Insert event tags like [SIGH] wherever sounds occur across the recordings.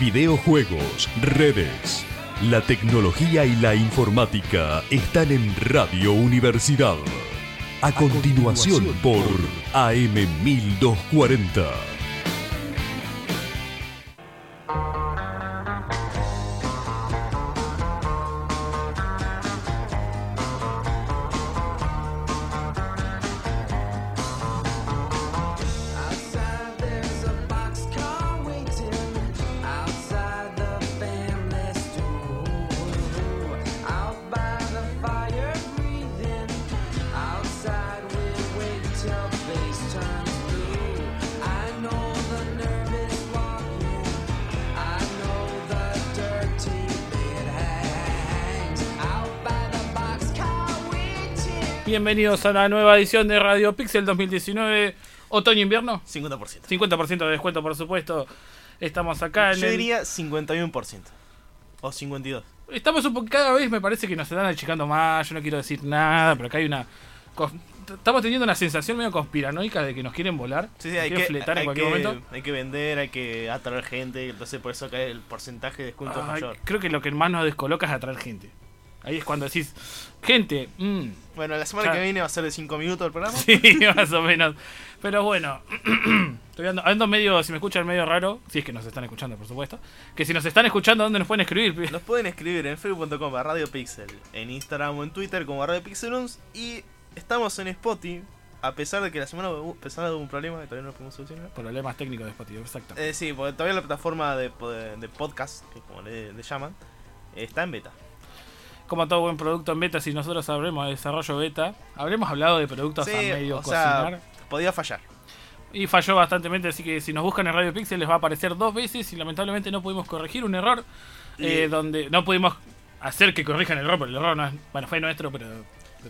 videojuegos, redes. La tecnología y la informática están en Radio Universidad. A, continuación, continuación por AM1240. Bienvenidos a la nueva edición de Radio Pixel 2019, otoño-invierno. 50%. 50% de descuento, por supuesto. Estamos acá en Yo el- diría 51%. O 52. Estamos un poco... Cada vez me parece que nos están achicando más. Yo no quiero decir nada, pero acá hay una... Estamos teniendo una sensación medio conspiranoica de que nos quieren volar. Sí, sí, hay que, fletar en hay, cualquier que, momento. hay que vender, hay que atraer gente. Entonces por eso cae el porcentaje de descuento es Ay, mayor. creo que lo que más nos descoloca es atraer gente. Ahí es cuando decís, gente, mm, Bueno, la semana que viene va a ser de 5 minutos el programa. Sí, [LAUGHS] más o menos. Pero bueno, [CLEARS THROAT] estoy ando, ando medio, si me escuchan medio raro, si es que nos están escuchando, por supuesto. Que si nos están escuchando, ¿dónde nos pueden escribir? [LAUGHS] Nos pueden escribir en facebook.com a Radio Pixel, en Instagram o en Twitter como Radio Pixeluns y estamos en Spotify, a pesar de que la semana pasada hubo un problema que todavía no pudimos solucionar. Problemas técnicos de Spotify, exacto. Eh, sí, porque todavía la plataforma de, de- de podcast, que como le, le llaman, está en beta. Como todo buen producto en beta, si nosotros hablemos de desarrollo beta, habremos hablado de productos Sí, a medio o sea, cocinar. podía fallar. Y falló bastantemente, así que si nos buscan en Radio Pixel les va a aparecer dos veces y lamentablemente no pudimos corregir un error Y- eh, donde no pudimos hacer que corrijan el error, porque el error no es, bueno, fue nuestro, pero...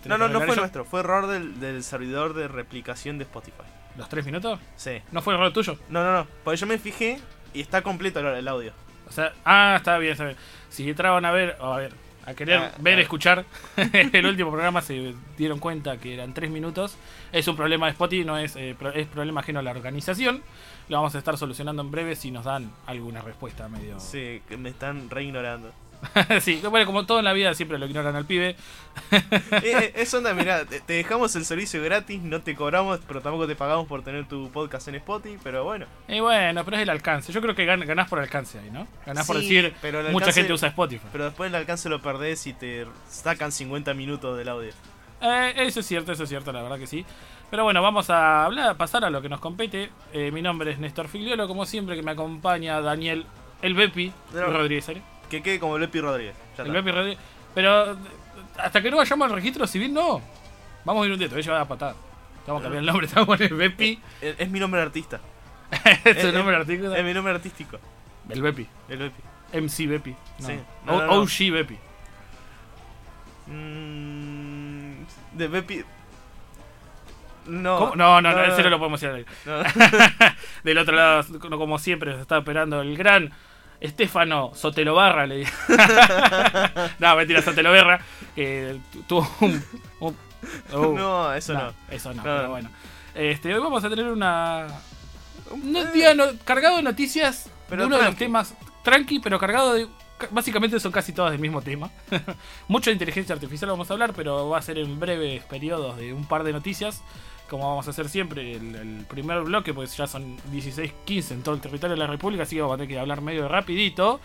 No, no, no fue nuestro, fue error del, del servidor de replicación de Spotify. ¿Los tres minutos? Sí. ¿No fue error tuyo? No, no, no, porque yo me fijé y está completo el, el audio. O sea, ah, está bien, está bien. Si entraban a ver, o a ver, a querer Ah, ver, ah. escuchar [LAUGHS] el último programa, se dieron cuenta que eran tres minutos. Es un problema de Spotify, no es, eh, pro- es problema ajeno a la organización. Lo vamos a estar solucionando en breve si nos dan alguna respuesta medio. Sí, que me están re ignorando. [LAUGHS] sí, bueno, como todo en la vida siempre lo ignoran al pibe. [LAUGHS] eh, eh, es onda, mirá, te, dejamos el servicio gratis, no te cobramos, pero tampoco te pagamos por tener tu podcast en Spotify, pero bueno. Y bueno, pero es el alcance. Yo creo que gan- ganás por alcance ahí, ¿no? Ganás por decir, pero mucha gente usa Spotify. Pero después el alcance lo perdés y te sacan 50 minutos del audio. Eh, eso es cierto, eso es cierto, la verdad que sí. Pero bueno, vamos a hablar, pasar a lo que nos compete. Eh, mi nombre es Néstor Figliolo, como siempre, que me acompaña Daniel El Bepi. Rodríguez. ¿eh? Que quede como Lepi Rodríguez. Ya El. Bepi Rodríguez. Pero eh, hasta que no vayamos al registro civil, no. Vamos a ir un día, te voy a llevar a patada. Vamos a cambiar el nombre, [LAUGHS] te vamos a poner Bepi. Es, es mi nombre artista. [LAUGHS] es es- el nombre artístico. Es mi nombre artístico. El Bepi. El Lepi. MC Bepi. No. Sí. O- No, no, no. OG Bepi. Mm, de Bepi. No. No, no, no, ese no lo podemos decir. al aire. [LAUGHS] Del otro lado, como siempre, se está operando el gran Estefano Sotelobarra. Le digo. [LAUGHS] no, mentira. Que tuvo un. un- oh, No, eso no. Eso no, No, pero no. bueno. Este, hoy vamos a tener una. Un día no- cargado de noticias Pero de uno de los temas tranqui, pero cargado de. ca- Básicamente son casi todas del mismo tema. [LAUGHS] Mucha inteligencia artificial vamos a hablar, pero va a ser en breves periodos de un par de noticias. Como vamos a hacer siempre, el, el primer bloque, pues ya son 16, 15 en todo el territorio de la República, así que vamos a tener que hablar medio rapidito.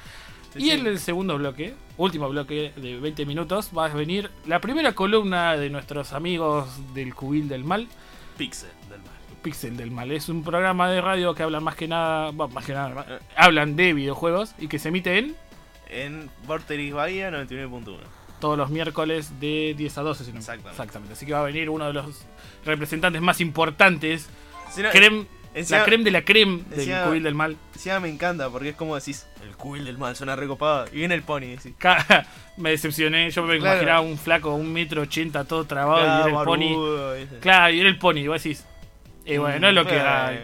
Sí, y sí. en el segundo bloque, último bloque de 20 minutos, va a venir la primera columna de nuestros amigos del Cubil del Mal, Pixel del mal. Pixel del Mal. Es un programa de radio que hablan más que nada, bueno, más que nada, eh, hablan de videojuegos y que se emite en En Vorterix Bahía 99.1. todos los miércoles de 10 a 12, si no Exactamente. Así que va a venir uno de los representantes más importantes, Si no, creme, encima- la creme de la creme del Cubil del Mal. encima me encanta porque es como decís, el cubil del mal, suena recopado. Y viene el pony, decís. [LAUGHS] Me decepcioné, yo me Claro. imaginaba un flaco, un metro ochenta, todo trabado, Ah, y era el pony. ¿viste? Claro, y era el pony, y vos decís. Y bueno, no es lo que hay. eh.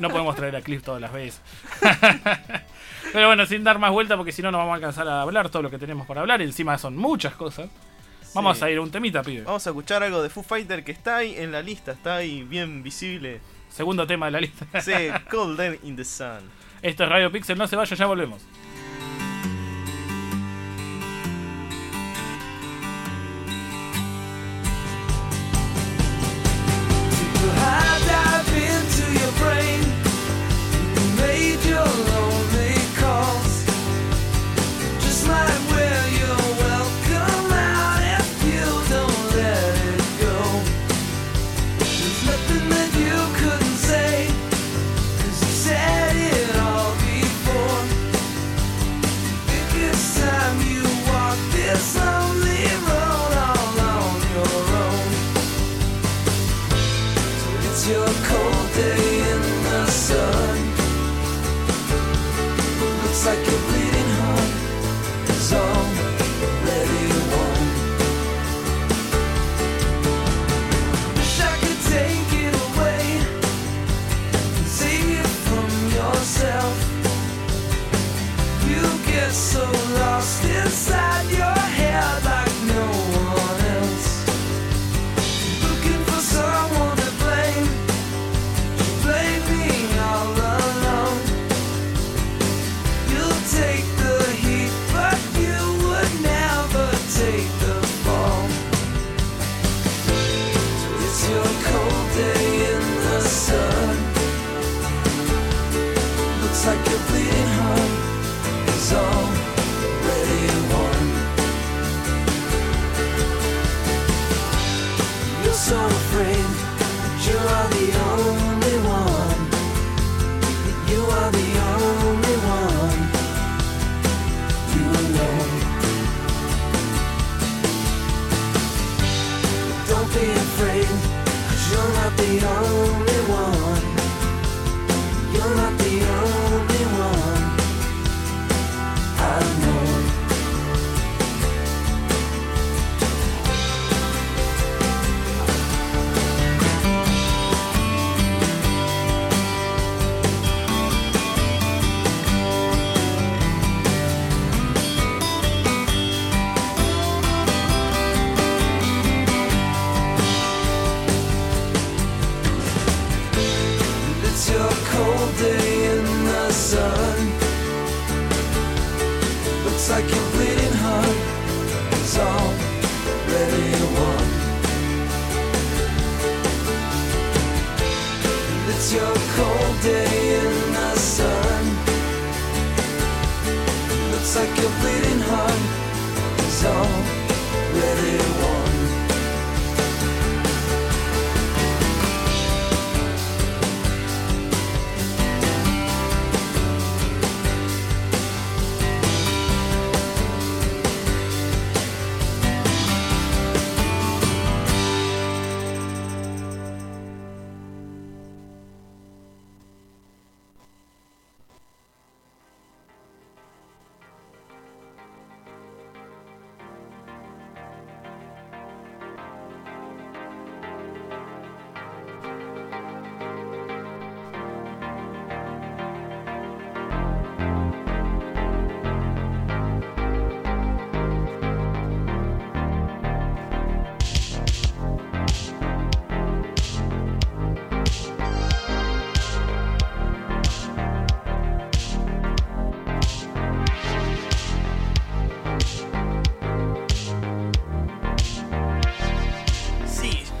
No podemos traer a Cliff todas las veces. [LAUGHS] Pero bueno, sin dar más vuelta, porque si no, no vamos a alcanzar a hablar todo lo que tenemos para hablar. Encima son muchas cosas. Vamos Sí. a ir a un temita, pibe. Vamos a escuchar algo de Foo Fighter que está ahí en la lista, está ahí bien visible. Segundo tema de la lista. Sí, [LAUGHS] Cold in the Sun. Esto es Radio Pixel, no se vaya, ya volvemos.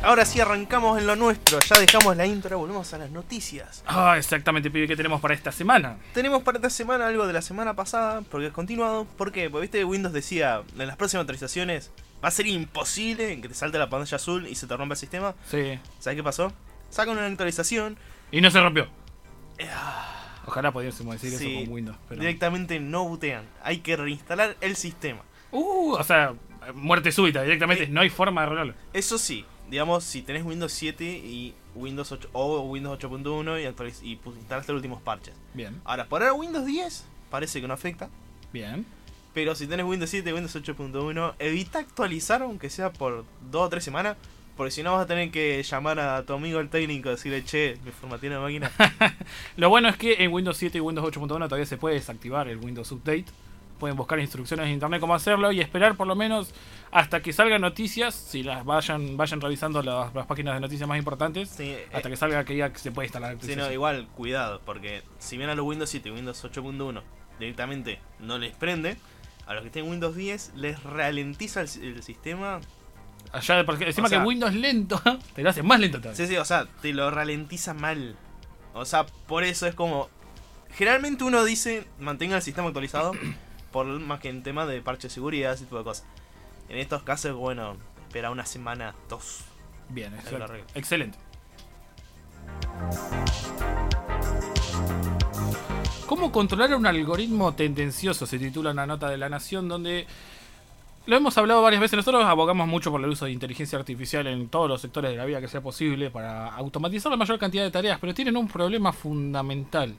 Ahora sí arrancamos en lo nuestro. Ya dejamos la intro, volvemos a las noticias. Ah, exactamente, pibe, ¿qué tenemos para esta semana? Tenemos para esta semana algo de la semana pasada, porque es continuado. ¿Por qué? Porque viste Windows decía en las próximas actualizaciones va a ser imposible que te salte la pantalla azul y se te rompa el sistema. Sí. ¿Sabes qué pasó? Sacan una actualización, Y no se rompió. Ojalá pudiésemos decir Sí, eso con Windows. Pero... directamente no bootean. Hay que reinstalar el sistema. Uh, o sea, muerte súbita, directamente. Sí. No hay forma de arreglarlo. Eso sí, digamos, si tenés Windows 7 y Windows 8 o Windows 8.1 y, y instalaste los últimos parches. Bien, Ahora, por ahora Windows 10 parece que no afecta. bien. Pero si tenés Windows 7 y Windows 8.1, evita actualizar aunque sea por 2 o 3 semanas. Porque si no vas a tener que llamar a tu amigo el técnico y decirle, che, me formateé la máquina. [LAUGHS] Lo bueno es que en Windows 7 y Windows 8.1 todavía se puede desactivar el Windows Update. Pueden buscar instrucciones en internet cómo hacerlo y esperar por lo menos hasta que salgan noticias, si las vayan vayan revisando las, las páginas de noticias más importantes, Sí, eh, hasta que salga que diga que se puede instalar. la Sí, no, igual, cuidado, porque si bien a los Windows 7 y Windows 8.1 directamente no les prende, a los que tienen Windows 10 les ralentiza el, el sistema. Allá de porque encima O sea- que Windows lento [LAUGHS] te lo hace más lento todavía. Sí, sí, o sea, te lo ralentiza mal. O sea, por eso es como. Generalmente uno dice mantenga el sistema actualizado, por más que en tema de parche de seguridad, ese tipo de cosas. En estos casos, bueno, espera una semana, dos. Bien, excelente. ¿Cómo controlar un algoritmo tendencioso? Se titula una nota de la Nación donde lo hemos hablado varias veces. Nosotros abogamos mucho por el uso de inteligencia artificial en todos los sectores de la vida que sea posible para automatizar la mayor cantidad de tareas, pero tienen un problema fundamental.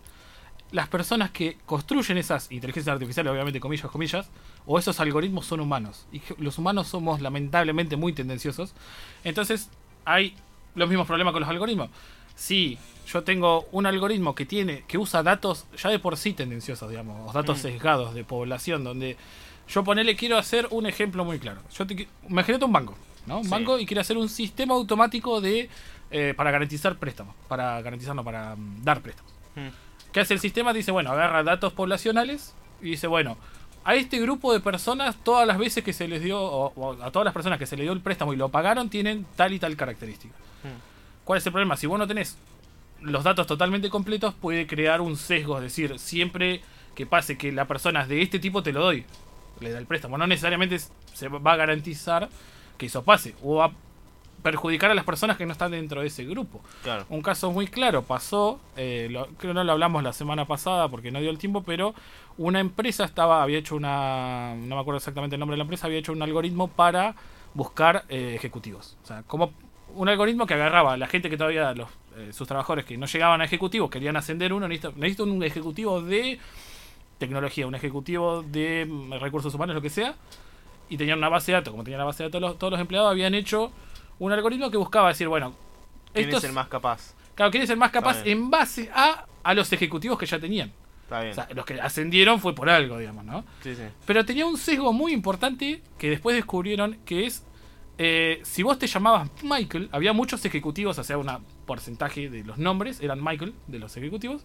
Las personas que construyen esas inteligencias artificiales, obviamente comillas, comillas, o esos algoritmos son humanos. Y los humanos somos lamentablemente muy tendenciosos. Entonces hay los mismos problemas con los algoritmos. Si yo tengo un algoritmo que tiene, que usa datos ya de por sí tendenciosos, digamos, o datos Mm. sesgados de población, donde yo ponele, quiero hacer un ejemplo muy claro. Yo te, imagínate un banco, ¿no? Un Sí. banco y quiero hacer un sistema automático de eh, para garantizar préstamos, para garantizar, no, para mm, dar préstamos. Hmm. ¿Qué hace el sistema? Dice, bueno, agarra datos poblacionales y dice, bueno, a este grupo de personas, todas las veces que se les dio, o, o a todas las personas que se les dio el préstamo y lo pagaron, tienen tal y tal característica. Hmm. ¿Cuál es el problema? Si vos no tenés los datos totalmente completos, puede crear un sesgo. Es decir, siempre que pase que la persona es de este tipo, te lo doy. Le da el préstamo. No necesariamente se va a garantizar que eso pase. O va a perjudicar a las personas que no están dentro de ese grupo. Claro. Un caso muy claro pasó, eh, lo- creo que no lo hablamos la semana pasada porque no dio el tiempo, pero una empresa estaba, había hecho una, no me acuerdo exactamente el nombre de la empresa, había hecho un algoritmo para buscar eh, ejecutivos. O sea, como un algoritmo que agarraba a la gente que todavía, los, eh, sus trabajadores que no llegaban a ejecutivos, querían ascender uno, necesito, necesito un ejecutivo de tecnología, un ejecutivo de mm, recursos humanos, lo que sea, y tenían una base de datos, como tenían la base de datos los- todos los empleados, habían hecho un algoritmo que buscaba decir, bueno, ¿Quién estos- es el más capaz? Claro, quién es el más capaz en base a, a los ejecutivos que ya tenían. Está bien. O sea, los que ascendieron fue por algo, digamos, ¿no? sí, sí. Pero tenía un sesgo muy importante que después descubrieron que es eh, si vos te llamabas Michael, había muchos ejecutivos, o sea, un porcentaje de los nombres eran Michael de los ejecutivos.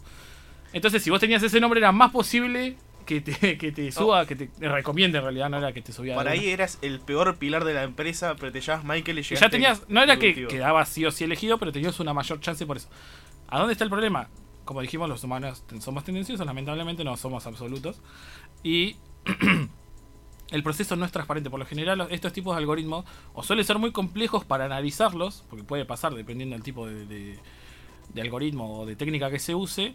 Entonces, si vos tenías ese nombre, era más posible que te, [LAUGHS] que te suba, que te recomiende en realidad, no era que te subía. Para ahí eras el peor pilar de la empresa, pero te llamas Michael y llegaste ya tenías, no era que quedabas sí o sí elegido, pero tenías una mayor chance por eso. ¿A dónde está el problema? Como dijimos, los humanos somos tendenciosos, lamentablemente no somos absolutos. Y [CLEARS THROAT] el proceso no es transparente. Por lo general, estos tipos de algoritmos o suelen ser muy complejos para analizarlos, porque puede pasar dependiendo del tipo de, de- de algoritmo o de técnica que se use,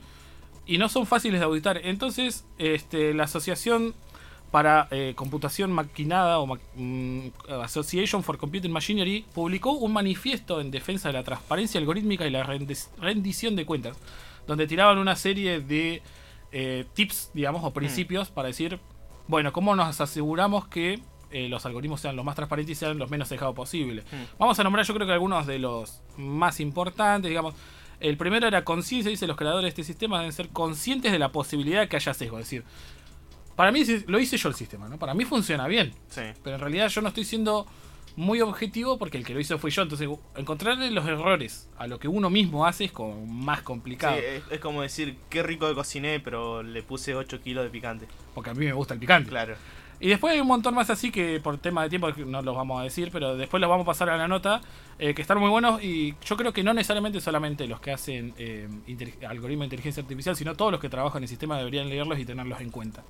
y no son fáciles de auditar. Entonces, este, la asociación para eh, computación maquinada o ma- mm, Association for Computing Machinery publicó un manifiesto en defensa de la transparencia algorítmica y la rendic- rendición de cuentas, donde tiraban una serie de eh, tips, digamos, o principios para decir, bueno, ¿cómo nos aseguramos que eh, los algoritmos sean lo más transparentes y sean los menos cejados posible? Mm. Vamos a nombrar yo creo que algunos de los más importantes, digamos. El primero era conciencia, dice los creadores de este sistema deben ser conscientes de la posibilidad de que haya sesgo. Es decir, para mí lo hice yo el sistema, ¿no? Para mí funciona bien. Sí. Pero en realidad yo no estoy siendo muy objetivo porque el que lo hizo fui yo. Entonces, encontrarle los errores a lo que uno mismo hace es como más complicado. Sí, es, es como decir, qué rico que cociné, pero le puse 8 kilos de picante. Porque a mí me gusta el picante. Claro. Y después hay un montón más así que por tema de tiempo no los vamos a decir, pero después los vamos a pasar a la nota, eh, que están muy buenos y yo creo que no necesariamente solamente los que hacen eh, algoritmo de inteligencia artificial, sino todos los que trabajan en sistema deberían leerlos y tenerlos en cuenta.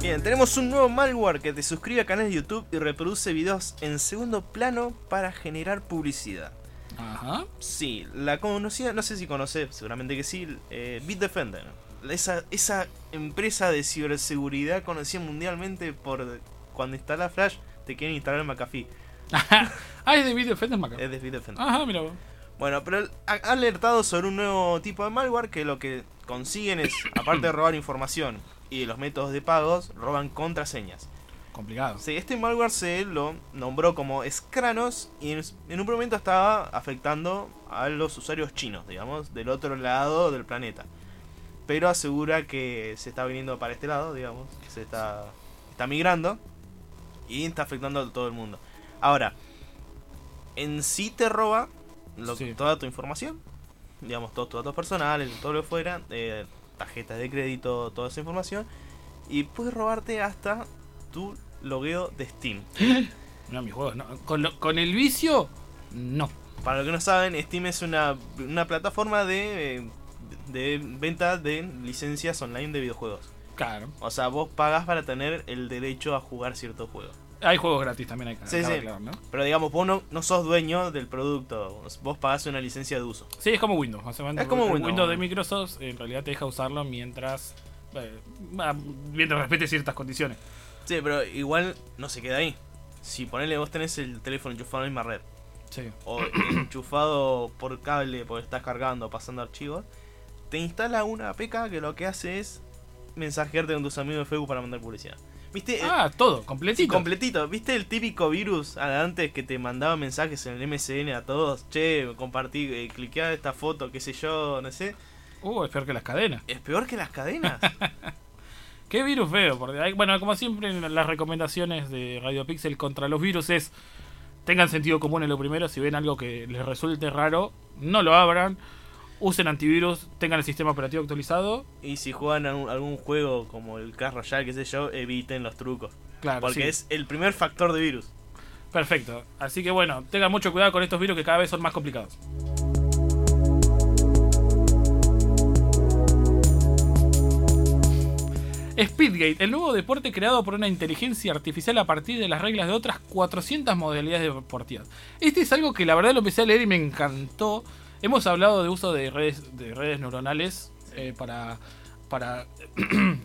Bien, tenemos un nuevo malware que te suscribe a canales de YouTube y reproduce videos en segundo plano para generar publicidad. Ajá. Sí, la conocida, no sé si conoces, seguramente que sí, eh, Bitdefender. Esa, esa empresa de ciberseguridad conocida mundialmente por cuando instalas Flash te quieren instalar McAfee. [LAUGHS] ah, es de Video Defender Maca. Es de Bitdefender. Ajá, mira. vos. Bueno, pero ha ha alertado sobre un nuevo tipo de malware que lo que consiguen es, aparte de robar [COUGHS] información y de los métodos de pagos, roban contraseñas. Complicado. Sí, este malware se lo nombró como Scranos y en, un momento estaba afectando a los usuarios chinos, digamos, del otro lado del planeta. Pero asegura que se está viniendo para este lado, digamos, que se está, está migrando y está afectando a todo el mundo. Ahora, en sí te roba lo- Sí. toda tu información, digamos, todos tus datos personales, todo lo que fuera, eh, tarjetas de crédito, toda esa información, y puede robarte hasta tu logueo de Steam. [GASPS] No, mis juegos, no. Con, lo- con el vicio, no. Para los que no saben, Steam es una, una plataforma de, eh, de venta de licencias online de videojuegos. Claro. O sea, vos pagas para tener el derecho a jugar ciertos juegos. Hay juegos gratis también, hay que Sí, sí. aclarar, ¿no? Pero digamos, vos no, no sos dueño del producto, vos pagás una licencia de uso. Sí, es como Windows. Es como El Windows. de Microsoft en realidad te deja usarlo mientras. eh, ah, mientras respete ciertas condiciones. Sí, pero igual no se queda ahí. Si ponele vos tenés el teléfono enchufado en la misma red, Sí. o [COUGHS] enchufado por cable porque estás cargando, pasando archivos, te instala una APK que lo que hace es mensajearte con tus amigos de Facebook para mandar publicidad. ¿Viste? El- Ah, todo, completito. completito. ¿Viste el típico virus antes que te mandaba mensajes en el MSN a todos? Che, compartí, eh, cliquea esta foto, qué sé yo, no sé. Uh, es peor que las cadenas. Es peor que las cadenas. [LAUGHS] Qué virus feo. Porque bueno, como siempre las recomendaciones de Radio Pixel contra los virus es tengan sentido común en lo primero. Si ven algo que les resulte raro, no lo abran. Usen antivirus, tengan el sistema operativo actualizado. y si juegan a un- algún juego como el Clash Royale, qué sé yo, eviten los trucos. Claro, porque sí. es el primer factor de virus. Perfecto. Así que bueno, tengan mucho cuidado con estos virus que cada vez son más complicados. Speedgate, el nuevo deporte creado por una inteligencia artificial a partir de las reglas de otras 400 modalidades deportivas. Este es algo que la verdad lo empecé a leer y me encantó. Hemos hablado de uso de redes, de neuronales eh, para, [CLEARS THROAT]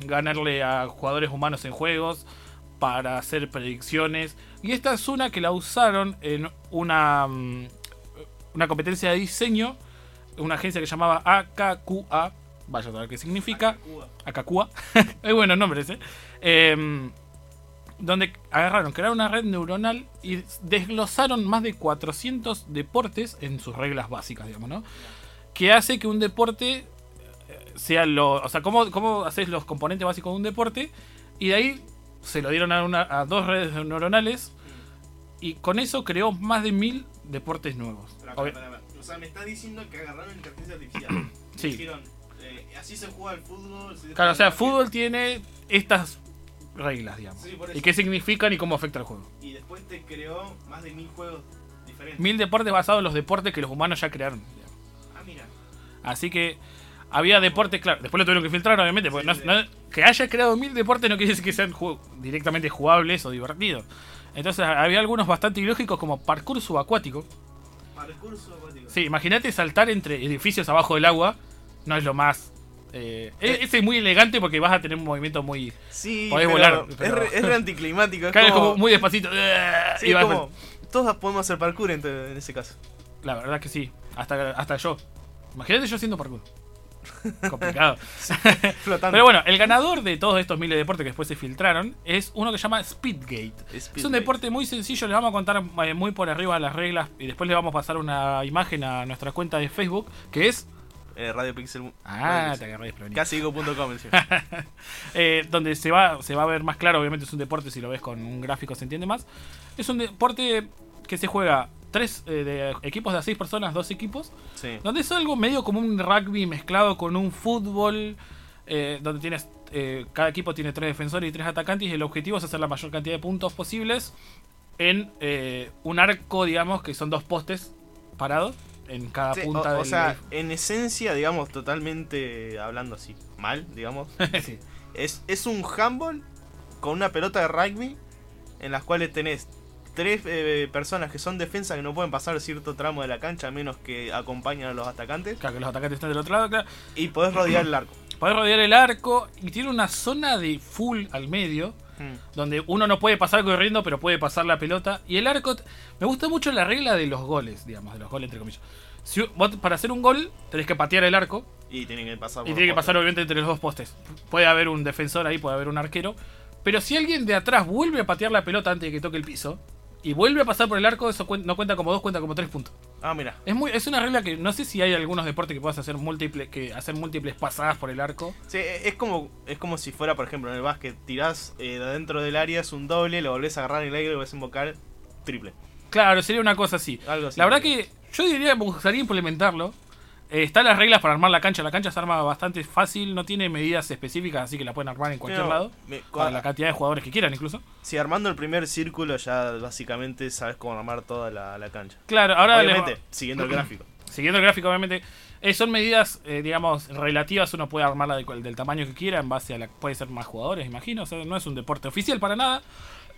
ganarle a jugadores humanos en juegos, para hacer predicciones. Y esta es una que la usaron en una, mm, una competencia de diseño, una agencia que llamaba AKQA, vaya a saber qué significa. Akakua. es [LAUGHS] bueno nombre ese. Em, donde agarraron, crearon una red neuronal y desglosaron más de 400 deportes en sus reglas básicas, digamos, ¿no? Que hace que un deporte eh, sea lo. O sea, cómo, cómo haces los componentes básicos de un deporte. Y de ahí se lo dieron a, una- a dos redes neuronales. Y con eso creó más de mil deportes nuevos. Obvi- O sea, me está diciendo que agarraron inteligencia artificial. Sí. Dijeron, eh, así se juega el fútbol. se Claro, o sea, el fútbol tiene estas reglas, digamos. Sí, y qué significan y cómo afecta al juego. Y después te creó más de mil juegos diferentes. Mil deportes basados en los deportes que los humanos ya crearon. digamos. Ah, mira. Así que había deportes, claro. Después lo tuvieron que filtrar, obviamente. Porque Sí, no- sí. no- que haya creado mil deportes no quiere decir que sean directamente jugables o divertidos. Entonces había algunos bastante ilógicos como parkour subacuático. Parcurso acuático. Sí, imagínate saltar entre edificios abajo del agua. No es lo más. Eh, e- ese es muy elegante porque vas a tener un movimiento muy. Sí, Podés pero volar, Es, re, es re anticlimático. Es como, como muy despacito. sí, y vas- como- Todos podemos hacer parkour en, en ese caso. La verdad que sí. Hasta, hasta yo. Imagínate yo haciendo parkour. Complicado. [LAUGHS] [LAUGHS] Flotando. Pero bueno, el ganador de todos estos miles de deportes que después se filtraron es uno que se llama Speedgate. Es un Speedgate. deporte muy sencillo, les vamos a contar eh, muy por arriba las reglas y después le vamos a pasar una imagen a nuestra cuenta de Facebook que es... Eh, Radio Pixel. Ah, Radio Pixel. encima. [LAUGHS] Eh, donde se va, se va a ver más claro, obviamente es un deporte, si lo ves con un gráfico se entiende más. Es un deporte que se juega tres eh, de equipos de a seis personas, dos equipos, Sí. donde es algo medio como un rugby mezclado con un fútbol, eh, donde tienes eh, cada equipo tiene tres defensores y tres atacantes y el objetivo es hacer la mayor cantidad de puntos posibles en un arco, digamos, que son dos postes parados en cada Sí, punta o, o del... sea, en esencia, digamos, totalmente hablando así, mal, digamos. [LAUGHS] Sí. Es, es un handball con una pelota de rugby en las cuales tenés tres eh, personas que son defensa que no pueden pasar cierto tramo de la cancha a menos que acompañen a los atacantes Claro, que los atacantes están del otro lado, claro. y podés rodear el [LAUGHS] arco. Podés rodear el arco y tiene una zona de full al medio. Donde uno no puede pasar corriendo, pero puede pasar la pelota. Y el arco. Me gusta mucho la regla de los goles, digamos, de los goles entre comillas. Si, vos para hacer un gol, tenés que patear el arco. Y tienen que pasar Y tiene que pasar, obviamente, entre los dos postes. Puede haber un defensor ahí, puede haber un arquero. Pero si alguien de atrás vuelve a patear la pelota antes de que toque el piso y vuelve a pasar por el arco, eso no cuenta como dos, cuenta como tres puntos. Ah, mira. Es muy, es una regla que no sé si hay algunos deportes que puedas hacer múltiples, que hacer múltiples pasadas por el arco. Sí, es como, es como si fuera, por ejemplo, en el básquet, tirás eh, de adentro del área, es un doble, lo volvés a agarrar en el aire y lo volvés a invocar, triple. Claro, sería una cosa así. Algo así. La verdad que yo diría me gustaría implementarlo. Eh, están las reglas para armar la cancha. La cancha se arma bastante fácil, no tiene medidas específicas, así que la pueden armar en cualquier No, lado. me- Para la cantidad de jugadores que quieran, incluso. Si armando el primer círculo ya básicamente sabes cómo armar toda la, la cancha. Claro, ahora les- Obviamente, siguiendo el gráfico. [CLEARS THROAT] siguiendo el gráfico, obviamente, eh, son medidas, eh, digamos, relativas. Uno puede armarla de del tamaño que quiera, en base a la. Puede ser más jugadores, imagino. O sea, no es un deporte oficial para nada.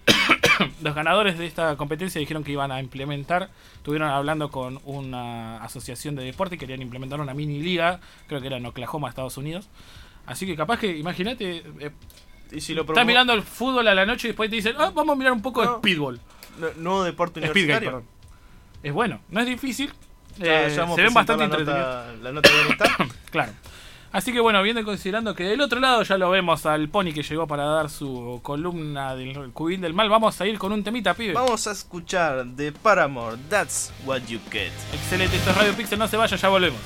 [COUGHS] Los ganadores de esta competencia dijeron que iban a implementar. Estuvieron hablando con una asociación de deporte y querían implementar una mini liga. Creo que era en Oklahoma, Estados Unidos. Así que capaz que, imagínate, eh, Y si lo estás mirando el fútbol a la noche y después te dicen, ah, vamos a mirar un poco No. de speedball. nu- nuevo deporte universitario. Es bueno, no es difícil. Eh, ya se ven bastante la entretenidos. nota, la nota de. [COUGHS] Claro. Así que bueno, viendo y considerando que del otro lado ya lo vemos al Pony que llegó para dar su columna del cubil del mal, vamos a ir con un temita, pibe. Vamos a escuchar de Paramore, That's What You Get. Excelente, esto es Radio Pixel, no se vaya, ya volvemos.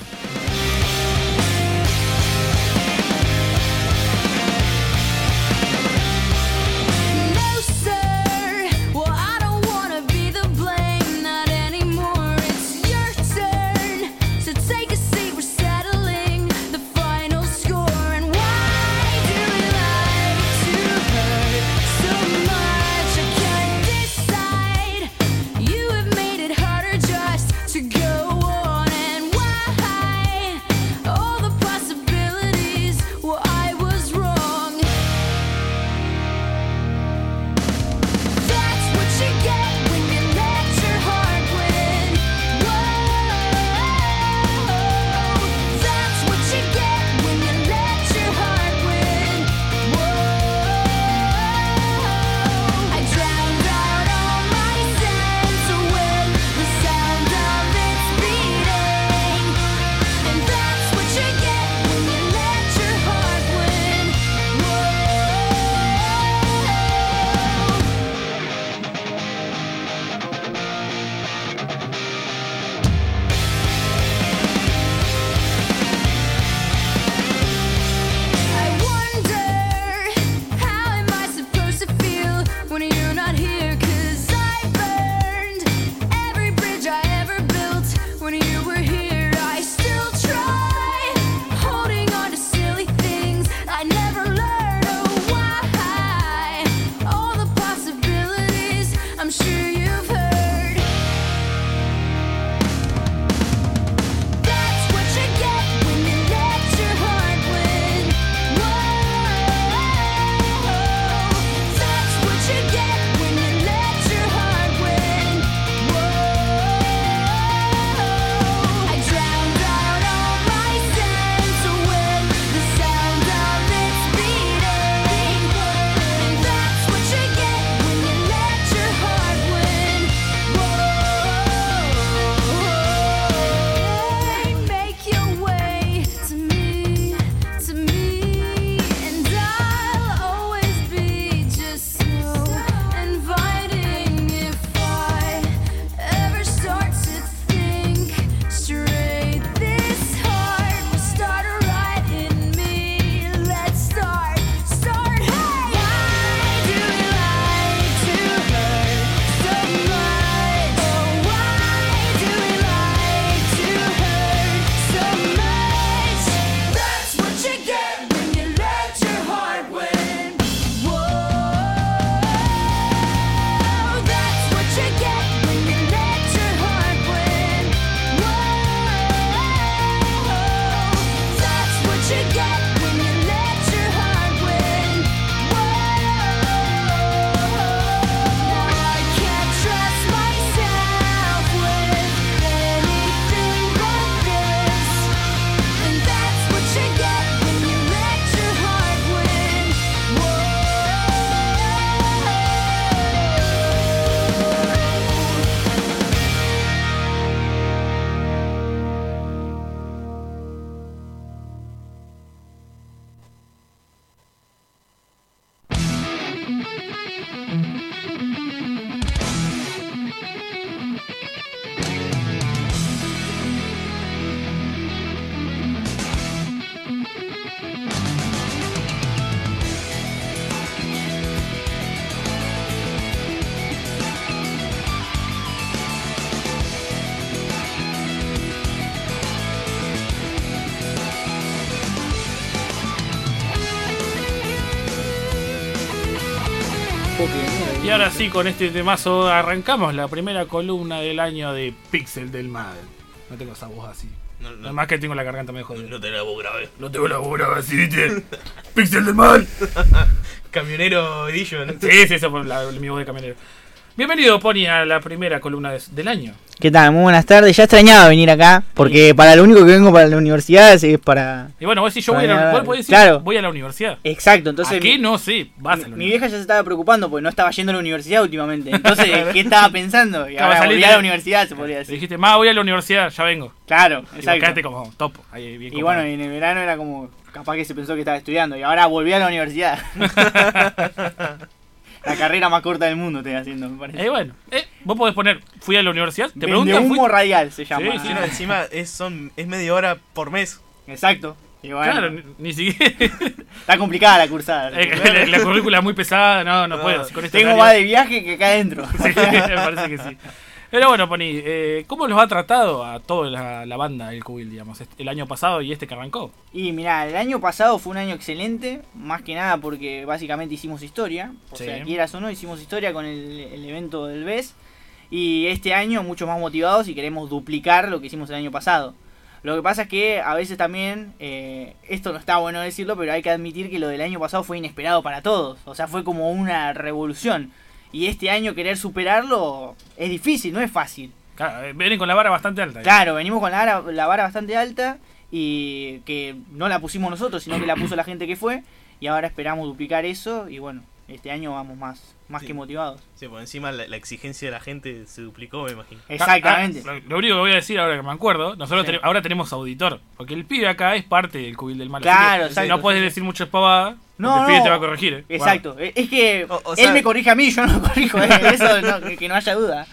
Ahora sí, con este temazo arrancamos la primera columna del año de Pixel del Mal. No tengo esa voz así. No, no, Además que tengo la garganta jodida. no te la voz grave. No tengo la voz grave así, ¿viste? Pixel del Mal. [LAUGHS] Camionero Edition. Sí, sí, esa fue la, mi voz de camionero. Bienvenido, Pony, a la primera columna de- del año. ¿Qué tal? Muy buenas tardes. Ya extrañaba venir acá, porque para lo único que vengo para la universidad es para... Y bueno, vos decís, yo voy a la, vos podés decir, claro. voy a la universidad. Exacto, entonces... ¿A qué? mi- No sé, vas a la Mi, vieja ya se estaba preocupando porque no estaba yendo a la universidad últimamente. Entonces, [LAUGHS] ¿qué estaba pensando? Y ahora volví a la universidad, se podría Le decir. dijiste, ma, voy a la universidad, ya vengo. Claro, Y exacto. quedaste como top. Ahí, bien Y bueno, en el verano era como, capaz que se pensó que estaba estudiando y ahora volví a la universidad. [LAUGHS] la carrera más corta del mundo estoy haciendo, me parece. Eh, bueno, eh, vos podés poner, fui a la universidad, te preguntan, humo fui- radial se llama. Sí, sí, Encima, encima es, son, es media hora por mes. Exacto. Y bueno, Claro, ni, ni siquiera. está complicada la cursada. [LAUGHS] La, la currícula es muy pesada, no, no No, puedo. Con este Tengo más de viaje que acá adentro. [LAUGHS] Sí, me parece que sí. Pero bueno, Pony, eh, ¿cómo los ha tratado a toda la, la banda el Cubil, digamos, este- el año pasado y este que arrancó? Y mira, el año pasado fue un año excelente, más que nada porque básicamente hicimos historia. O Sí. sea, quieras o no, hicimos historia con el, el evento del BES. Y este año mucho más motivados y queremos duplicar lo que hicimos el año pasado. Lo que pasa es que a veces también, eh, esto no está bueno decirlo, pero hay que admitir que lo del año pasado fue inesperado para todos. O sea, fue como una revolución. Y este año querer superarlo es difícil, no es fácil. Claro, eh, vienen con la vara bastante alta. ¿eh? Claro, venimos con la vara, la vara bastante alta y que no la pusimos nosotros, sino que la puso la gente que fue. Y ahora esperamos duplicar eso y bueno, este año vamos más, más Sí. que motivados. Sí, por encima la, la exigencia de la gente se duplicó, me imagino. Exactamente. Ah, ah, lo, lo único que voy a decir ahora que me acuerdo, nosotros Sí. ahora tenemos auditor, porque el pibe acá es parte del cubil del mal. Claro, exacto, No puedes decir muchas pavadas, No, el pibe no. te va a corregir. ¿eh? Exacto, es que O- o él sea- me corrige a mí, yo no lo corrijo, eh, [LAUGHS] eso no, que, que no haya duda.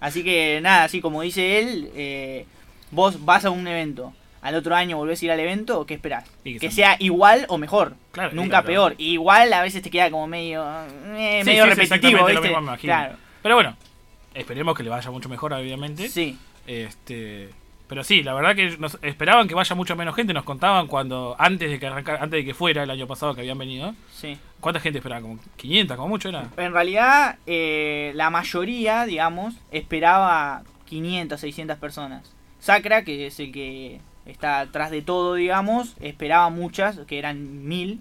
Así que nada, así como dice él, eh, vos vas a un evento, al otro año volvés a ir al evento, ¿qué esperás? Que Que sea- igual o mejor, Claro, nunca claro. peor. Igual a veces te queda como medio, eh, Sí, medio sí, repetitivo, lo mismo. Claro, Pero bueno, esperemos que le vaya mucho mejor, obviamente. sí. Este, pero sí, la verdad que nos esperaban que vaya mucho menos gente. Nos contaban cuando antes de que arrancara, antes de que fuera el año pasado que habían venido. Sí. ¿Cuánta gente esperaba? Como 500, como mucho era. En realidad, eh, la mayoría, digamos, esperaba 500, 600 personas. Sacra, que es el que está atrás de todo, digamos, esperaba muchas, que eran 1000,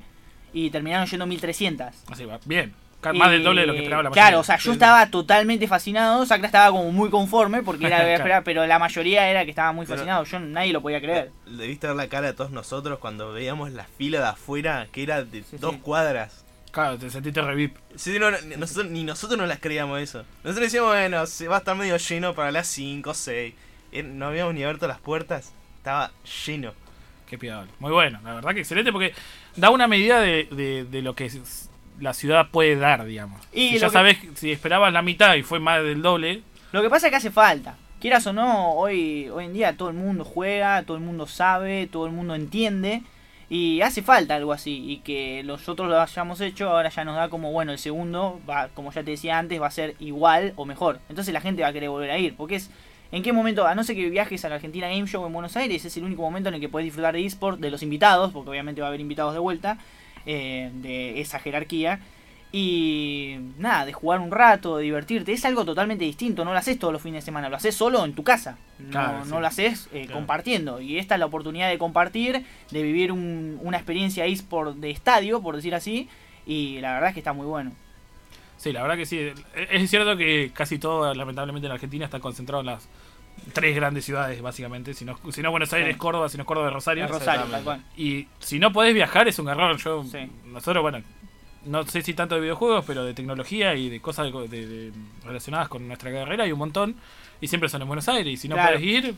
y terminaron yendo 1300. Así va, bien. Más del doble de lo que Eh, esperaba la mayoría. Claro, o sea, yo estaba totalmente fascinado, Sacra estaba como muy conforme porque era [LAUGHS] Claro. esperar, pero la mayoría era que estaba muy fascinado, yo nadie lo podía creer. Debiste ver la cara de todos nosotros cuando veíamos la fila de afuera, que era de Sí, dos sí. cuadras. Claro, te sentiste revip. Sí, no, no, ni nosotros, ni nosotros no las creíamos eso. Nosotros decíamos, bueno, se va a estar medio lleno para las 5 o 6. No habíamos ni abierto las puertas, estaba lleno. Qué piadable. Muy bueno, la verdad que excelente porque da una medida de, de- de lo que la ciudad puede dar, digamos. Y si ya que- sabes, si esperabas la mitad y fue más del doble, Lo que pasa es que hace falta. Quieras o no, hoy, hoy en día todo el mundo juega, todo el mundo sabe, todo el mundo entiende. Y hace falta algo así. Y que nosotros lo hayamos hecho, ahora ya nos da como, bueno, el segundo, va, como ya te decía antes, va a ser igual o mejor. Entonces la gente va a querer volver a ir. Porque es, ¿en qué momento? A no ser que viajes a la Argentina Game Show en Buenos Aires, es el único momento en el que puedes disfrutar de eSport, de los invitados, porque obviamente va a haber invitados de vuelta, eh, de esa jerarquía. Y nada, de jugar un rato, de divertirte, es algo totalmente distinto. No lo haces todos los fines de semana, lo haces solo en tu casa. No, Claro, no lo haces eh, Claro. compartiendo. Y esta es la oportunidad de compartir, de vivir un- una experiencia eSport de estadio, por decir así. Y la verdad es que está muy bueno. Sí, la verdad que sí. Es- Es cierto que casi todo, lamentablemente, en Argentina está concentrado en las tres grandes ciudades, básicamente. Si no, si no Buenos Aires, Sí. Córdoba, si no Córdoba, Rosario. Rosario, tal exactamente. cual. Y si no podés viajar es un error. Yo, Sí. nosotros, bueno, no sé si tanto de videojuegos, pero de tecnología y de cosas de- de- de- relacionadas con nuestra carrera hay un montón. Y siempre son en Buenos Aires. Y si no Claro. podés ir,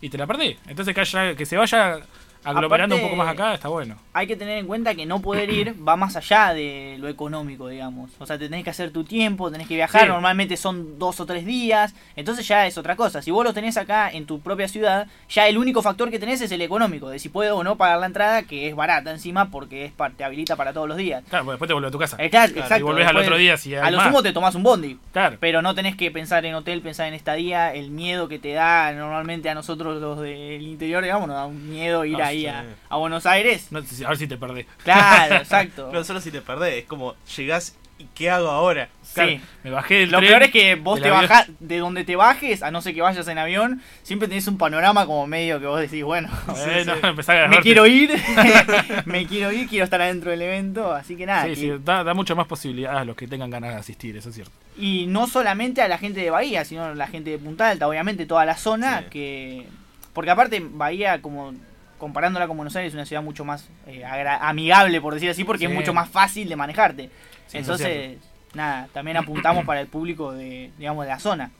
y te la perdés. Entonces que, haya- que se vaya aglomerando Aparte- un poco más acá está bueno. Hay que tener en cuenta que no poder ir va más allá de lo económico, digamos. O sea, te tenés que hacer tu tiempo, tenés que viajar. Sí. Normalmente son dos o tres días. Entonces ya es otra cosa. Si vos lo tenés acá en tu propia ciudad, ya el único factor que tenés es el económico. De si puedo o no pagar la entrada, que es barata encima porque es te habilita para todos los días. Claro, porque después te vuelves a tu casa. Eh, claro, Claro, exacto. y volvés al otro día si A lo más. sumo te tomás un bondi. Claro. Pero no tenés que pensar en hotel, pensar en estadía, el miedo que te da normalmente a nosotros los del interior, digamos, nos da un miedo ir Ah, ahí sí. a, a Buenos Aires. No, a ver si te perdés. Claro, [LAUGHS] exacto. Pero solo si te perdés, es como llegás ¿y qué hago ahora? Claro, Sí. me bajé del Lo tren, peor es que vos te bajás, de donde te bajes, a no ser que vayas en avión, siempre tenés un panorama como medio que vos decís, bueno, [LAUGHS] Bueno, sí. empezá a me quiero ir, [LAUGHS] me quiero ir, quiero estar adentro del evento, así que nada. Sí, que- sí, da, da mucho más posibilidades a los que tengan ganas de asistir, eso es cierto. Y no solamente a la gente de Bahía, sino a la gente de Punta Alta, obviamente toda la zona, Sí. que... Porque aparte Bahía, como comparándola con Buenos Aires, es una ciudad mucho más eh, amigable, por decir así, porque es mucho más fácil de manejarte. Sí, Entonces, nada, también apuntamos para el público de, digamos, de la zona.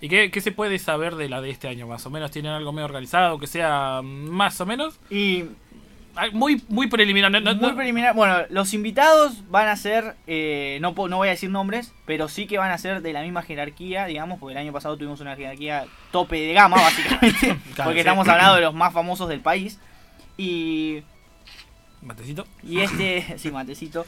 ¿Y qué, qué se puede saber de la de este año? Más o menos tienen algo medio organizado, que sea más o menos. Y Muy, muy preliminar. no- no- muy no- preliminar, bueno, los invitados van a ser, eh, no, no voy a decir nombres, pero sí que van a ser de la misma jerarquía, digamos, porque el año pasado tuvimos una jerarquía tope de gama, [LAUGHS] básicamente, Claro, porque sí. estamos hablando de los más famosos del país. Y, Matecito. y este, [LAUGHS] sí, matecito.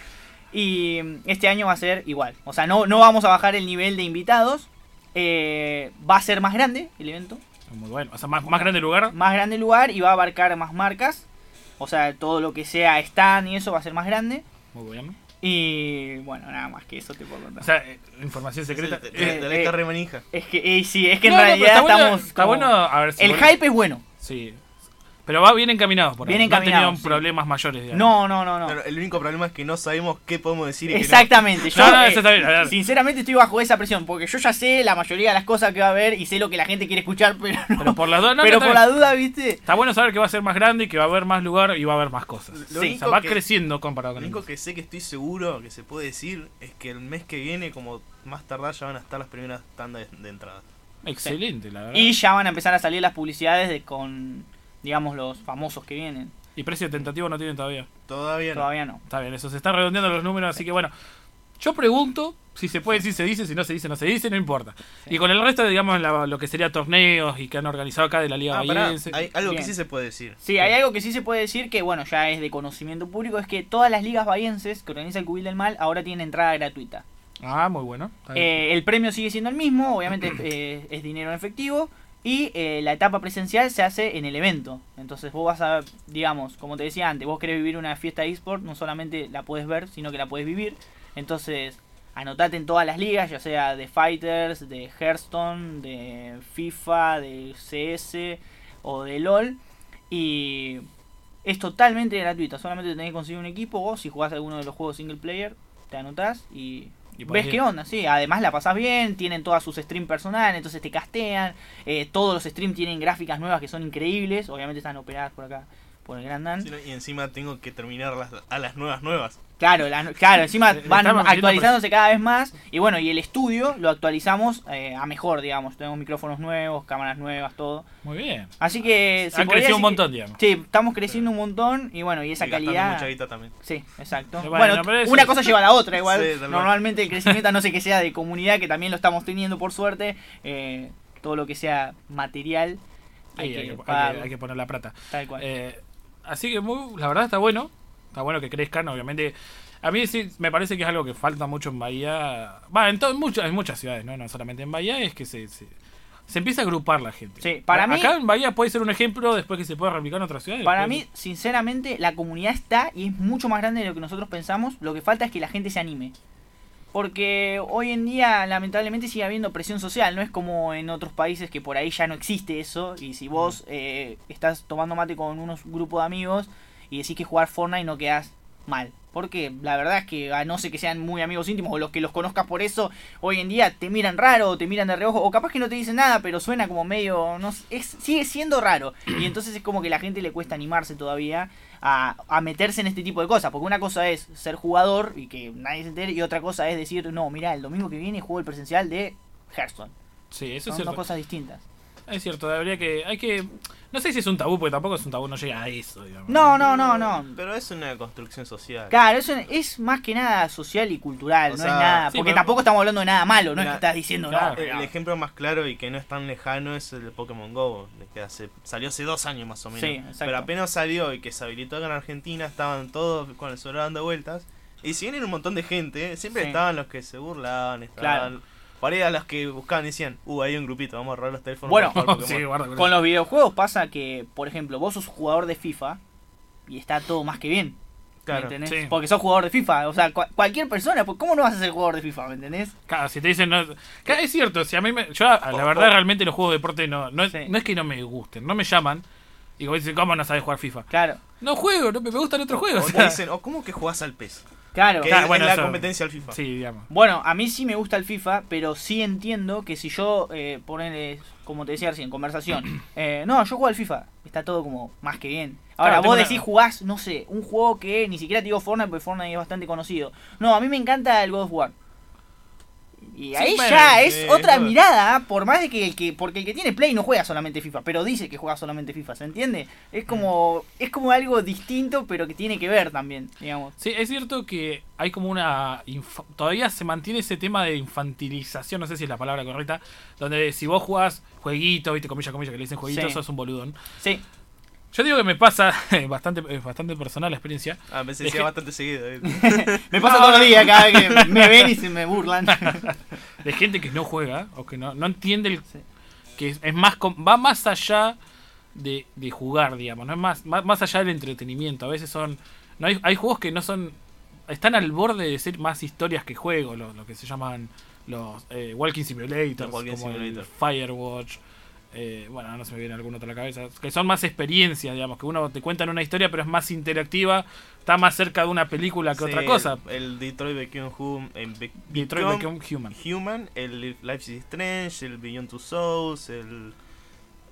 Y este año va a ser igual. O sea, no, no vamos a bajar el nivel de invitados. eh, va a ser más grande el evento. Muy bueno. O sea, más, más grande el lugar. Más grande el lugar y va a abarcar más marcas. O sea, todo lo que sea stand y eso va a ser más grande. Muy. Y bueno, nada más que eso te puedo contar. O sea, eh, información secreta. Te, Eh, te- te la eh, remanija. es que eh, sí, es que en no, realidad está bueno, estamos. Está como- bueno, a ver si el hype es bueno. Sí. Pero va bien encaminado por. Bien No han tenido sí. problemas mayores. digamos. No, no, no, no. Claro, el único problema es que no sabemos qué podemos decir y qué no. Exactamente, yo No, no, eh, eso está bien, a ver. sinceramente estoy bajo esa presión, porque yo ya sé la mayoría de las cosas que va a haber y sé lo que la gente quiere escuchar, [LAUGHS] pero no. Pero por las dos, no, Pero no, por está la bien. duda, ¿viste? Está bueno saber que va a ser más grande y que va a haber más lugar y va a haber más cosas. Lo Sí, o único sea, va que- creciendo comparado Lo con único el que sé que estoy seguro que se puede decir es que el mes que viene, como más tardar, ya van a estar las primeras tandas de, de entrada. Excelente, la verdad. Y ya van a empezar a salir las publicidades de con, digamos, los famosos que vienen. Y precio tentativo no tienen todavía. Todavía no. Todavía no. Está bien, eso se están redondeando los números, así que bueno. Yo pregunto si se puede decir, se dice, si no se dice, no se dice, no importa. Y con el resto, digamos, la- lo que sería torneos y que han organizado acá de la Liga Ah, Bahiense. hay algo Bien. que sí se puede decir. Sí, hay algo que sí se puede decir que, bueno, ya es de conocimiento público, es que todas las ligas bahienses que organiza el Cubil del Mal ahora tienen entrada gratuita. Ah, muy bueno. Está. Eh, el premio sigue siendo el mismo, obviamente eh, es dinero en efectivo. Y eh, la etapa presencial se hace en el evento. Entonces vos vas a, digamos, como te decía antes, vos querés vivir una fiesta eSport, no solamente la puedes ver, sino que la puedes vivir. Entonces, anotate en todas las ligas, ya sea de Fighters, de Hearthstone, de FIFA, de CS o de LOL. Y es totalmente gratuita, solamente tenés que conseguir un equipo o si jugás alguno de los juegos single player, te anotás y ves qué onda, sí. Además la pasás bien, tienen todas sus streams personales, entonces te castean. eh, todos los streams tienen gráficas nuevas que son increíbles, obviamente están operadas por acá, por el Gran Dan. Sí, Y encima tengo que terminar las, a las nuevas nuevas. Claro, la- claro, encima van actualizándose cada vez más. Y bueno, y el estudio lo actualizamos eh, a mejor, digamos. Tenemos micrófonos nuevos, cámaras nuevas, todo. Muy bien. Así que... se Han crecido un montón, digamos. Sí, estamos creciendo un montón y bueno, y esa y calidad... mucha guita también. Sí, exacto. Bueno, una cosa lleva a la otra [LAUGHS] igual. Sí. Normalmente el [LAUGHS] crecimiento, a no sé que sea de comunidad, que también lo estamos teniendo por suerte, eh, todo lo que sea material, hay, Ahí que, hay, que, hay que- pagarlo, hay que poner la plata. tal cual. Eh, así que muy- la verdad está bueno. Está bueno que crezcan, obviamente. A mí sí me parece que es algo que falta mucho en Bahía. Va, en, en muchas, en muchas ciudades, ¿no? no solamente en Bahía, es que se, se, se empieza a agrupar la gente. Sí, para A- mí- Acá en Bahía puede ser un ejemplo después que se pueda replicar en otras ciudades. Para mí, sinceramente, la comunidad está y es mucho más grande de lo que nosotros pensamos. Lo que falta es que la gente se anime. Porque hoy en día, lamentablemente, sigue habiendo presión social. No es como en otros países que por ahí ya no existe eso. Y si vos eh, estás tomando mate con unos grupos de amigos y decís que jugar Fortnite no quedás mal. Porque la verdad es que a no sé que sean muy amigos íntimos o los que los conozcas por eso, hoy en día te miran raro o te miran de reojo o capaz que no te dicen nada, pero suena como medio... No, es, sigue siendo raro. Y [CLEARS THROAT] entonces es como que la gente le cuesta animarse todavía a, a meterse en este tipo de cosas. Porque una cosa es ser jugador y que nadie se entere y otra cosa es decir, no, mira, el domingo que viene juego el presencial de Hearthstone. Sí, eso Son es dos cosas distintas. Es cierto, habría que. Hay que. No sé si es un tabú, porque tampoco es un tabú, no llega a eso, digamos. No, no, no, no. Pero es una construcción social. Claro, eso es más que nada social y cultural, O no sea, es nada. sí, porque pero- tampoco estamos hablando de nada malo, no es Mira, que estás diciendo claro. no. El, el ejemplo más claro y que no es tan lejano es el de Pokémon Go, de que hace, salió hace dos años más o menos. Sí, exacto. Pero apenas salió y que se habilitó acá en Argentina, estaban todos con el celular dando vueltas. Y si bien era un montón de gente, siempre Sí. estaban los que se burlaban, estaban... Por ahí a los que buscaban y decían, uh, hay un grupito, vamos a robar los teléfonos. Bueno, para jugar Pokémon". sí, guarda con los videojuegos pasa que, por ejemplo, vos sos jugador de FIFA y está todo más que bien. Claro. ¿Me entendés? Sí. Porque sos jugador de FIFA. O sea, cua- cualquier persona, pues ¿cómo no vas a ser jugador de FIFA? ¿Me entendés? Claro, si te dicen. No, Claro, es cierto, si a mí me. Yo, la O- verdad, o- realmente los juegos de deporte no, no, es, Sí. no es que no me gusten, no me llaman. Y como dicen, ¿cómo no sabes jugar FIFA? Claro, No juego, no, me gustan otros juegos. O o te sea. [LAUGHS] dicen, o ¿cómo que jugás al PES? Claro. Que Claro, es, bueno, es la eso- competencia al FIFA. Sí, digamos. Bueno, a mí sí me gusta el FIFA, pero sí entiendo que si yo, eh, ponele, como te decía recién, conversación, [CLEARS THROAT] eh, no, yo juego al FIFA, está todo como más que bien. Ahora, Claro, vos una- decís jugás, no sé, un juego que ni siquiera te digo Fortnite, porque Fortnite es bastante conocido. No, a mí me encanta el God of War. Y ahí ya es sí, otra bueno. mirada, por más de que el que, porque el que tiene Play no juega solamente FIFA, pero dice que juega solamente FIFA, ¿se entiende? Es como, es como algo distinto, pero que tiene que ver también, digamos. Sí, es cierto que hay como una. Todavía se mantiene ese tema de infantilización, no sé si es la palabra correcta, donde si vos jugás jueguito, viste, comillas, comillas, que le dicen jueguito, Sí. sos un boludón. Sí, Yo digo que me pasa, [LAUGHS] bastante, es bastante personal la experiencia, Ah, me [LAUGHS] Es decía que- bastante seguido. [LAUGHS] eh. me pasa todos los días cada vez que me ven y se me burlan. de gente que no juega o que no, no entiende el, Sí. que es, es más va más allá de, de jugar digamos no es más, más más allá del entretenimiento a veces son no hay, hay juegos que no son están al borde de ser más historias que juegos lo, lo que se llaman los eh, walking simulators walking como el simulator. Firewatch eh, bueno no se me viene alguno otro a la cabeza que son más experiencias digamos que uno te cuentan una historia pero es más interactiva está más cerca de una película que Sí, otra cosa El, el Detroit Become Human. El Be- Detroit Become Human Human, el Life is Strange, el Beyond Two Souls, el.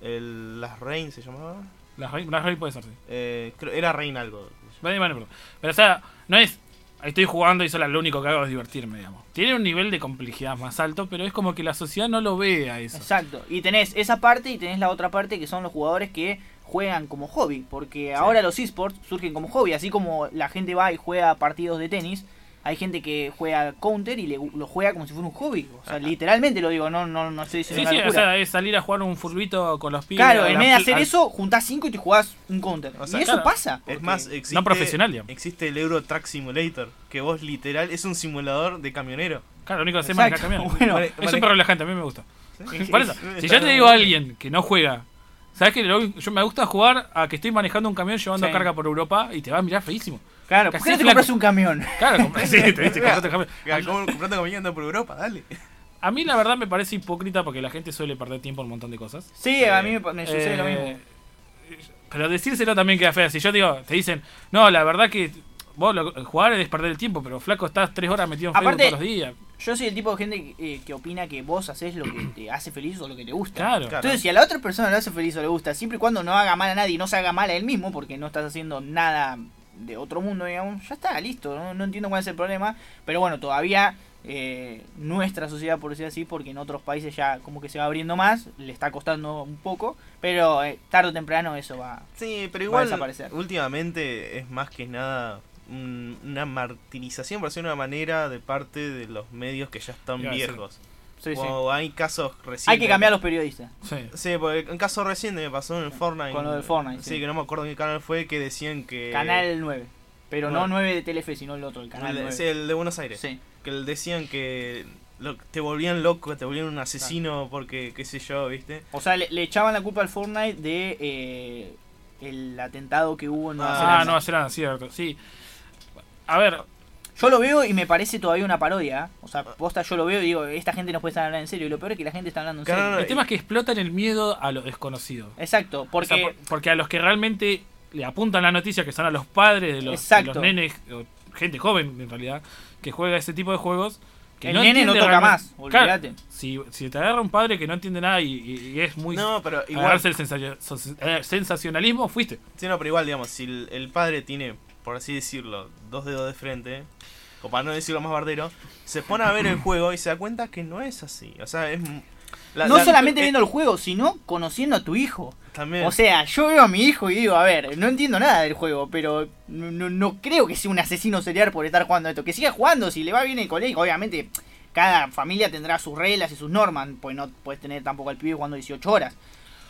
el Las Rain se llamaba. las Rey- las puede ser sí Eh, creo, era Rain algo. Vale, perdón. Pero, o sea, no es. Estoy jugando y solo lo único que hago es divertirme, digamos. Tiene un nivel de complejidad más alto, pero es como que la sociedad no lo ve a eso. Exacto. Y tenés esa parte y tenés la otra parte que son los jugadores que juegan como hobby. Porque ahora los esports surgen como hobby. Así como la gente va y juega partidos de tenis. Hay gente que juega counter y le, lo juega como si fuera un hobby. O sea, literalmente lo digo, no, no, no estoy diciendo Sí, sí, o sea, es salir a jugar un furbito con los pibes. claro, en vez de hacer al- eso, juntás 5 y te jugás un counter. O sea, y eso claro. pasa. Es más, existe, No profesional, digamos. existe el Euro Truck Simulator, que vos literal es un simulador de camionero. Claro, lo único que hace es manejar camión. [LAUGHS] bueno. Vale, es vale. súper relajante, a mí me gusta. [LAUGHS] Por eso, es- si yo te digo a alguien que no juega, ¿sabes qué? Lo- Yo me gusta jugar a que estoy manejando un camión llevando Sí. carga por Europa y te va a mirar feísimo. Claro, ¿por qué no te compras un camión? Claro, [LAUGHS] compra- sí, te viste, compraste camión. ¿Cómo comprando comida andando por Europa? Dale. A mí la verdad me parece hipócrita porque la gente suele perder tiempo en un montón de cosas. Sí, a mí me, me sucede lo Eh, mismo. Pero decírselo también queda feo. Si yo digo, te dicen, no, la verdad que vos lo, jugar es perder el tiempo, pero flaco, estás tres horas metido en Facebook Aparte- todos los días. Yo soy el tipo de gente que, eh, que opina que vos haces lo que te hace feliz o lo que te gusta. Claro. Claro. Entonces, si a la otra persona le hace feliz o le gusta, siempre y cuando no haga mal a nadie y no se haga mal a él mismo, porque no estás haciendo nada de otro mundo, digamos, ya está, listo. No, no entiendo cuál es el problema. Pero bueno, todavía eh, nuestra sociedad, por decir así, porque en otros países ya como que se va abriendo más, le está costando un poco, pero eh, tarde o temprano eso va. Sí, pero Va a igual desaparecer. últimamente es más que nada un- una martirización, por decirlo de una manera, de parte de los medios que ya están viejos. Sí, sí. O hay casos recientes. Hay que cambiar los periodistas. Sí. Sí, porque un caso reciente me pasó en el Fortnite. Con lo del Fortnite, Sí, sí. que no me acuerdo en qué canal fue, que decían que... Canal 9. Pero no bueno. 9 de Telefe, sino el otro, el canal el, 9. sí, el de Buenos Aires. Sí. Que decían que lo- te volvían loco, te volvían un asesino porque, qué sé yo, ¿viste? O sea, le, le echaban la culpa al Fortnite de eh, el atentado que hubo en Nueva Ah, Ah, Zelanda. no, será cierto. Sí. A ver, Yo lo veo y me parece todavía una parodia. ¿eh? O sea, posta yo lo veo y digo, esta gente no puede estar hablando en serio. Y lo peor es que la gente está hablando en Claro, serio. no, el tema es que explotan el miedo a lo desconocido. Exacto, O porque... sea, por- porque a los que realmente le apuntan la noticia, que son a los padres de los, de los nenes, o gente joven en realidad, que juega ese tipo de juegos. Que El nene no toca realmente- más, Claro, olvídate. si, si te agarra un padre que no entiende nada y, y- y es muy. No, pero igual... el sensacionalismo, fuiste. Sí, no, pero igual, digamos, si el, el padre tiene, por así decirlo, dos dedos de frente, o para no decirlo más bardero, se pone a ver el juego y se da cuenta que no es así. O sea, es... la- no la- solamente eh, viendo el juego, sino conociendo a tu hijo. También. O sea, yo veo a mi hijo y digo, a ver, no entiendo nada del juego, pero no, no- no creo que sea un asesino serial por estar jugando esto. Que siga jugando, si le va bien el colegio, obviamente cada familia tendrá sus reglas y sus normas, pues no puedes tener tampoco al pibe jugando 18 horas.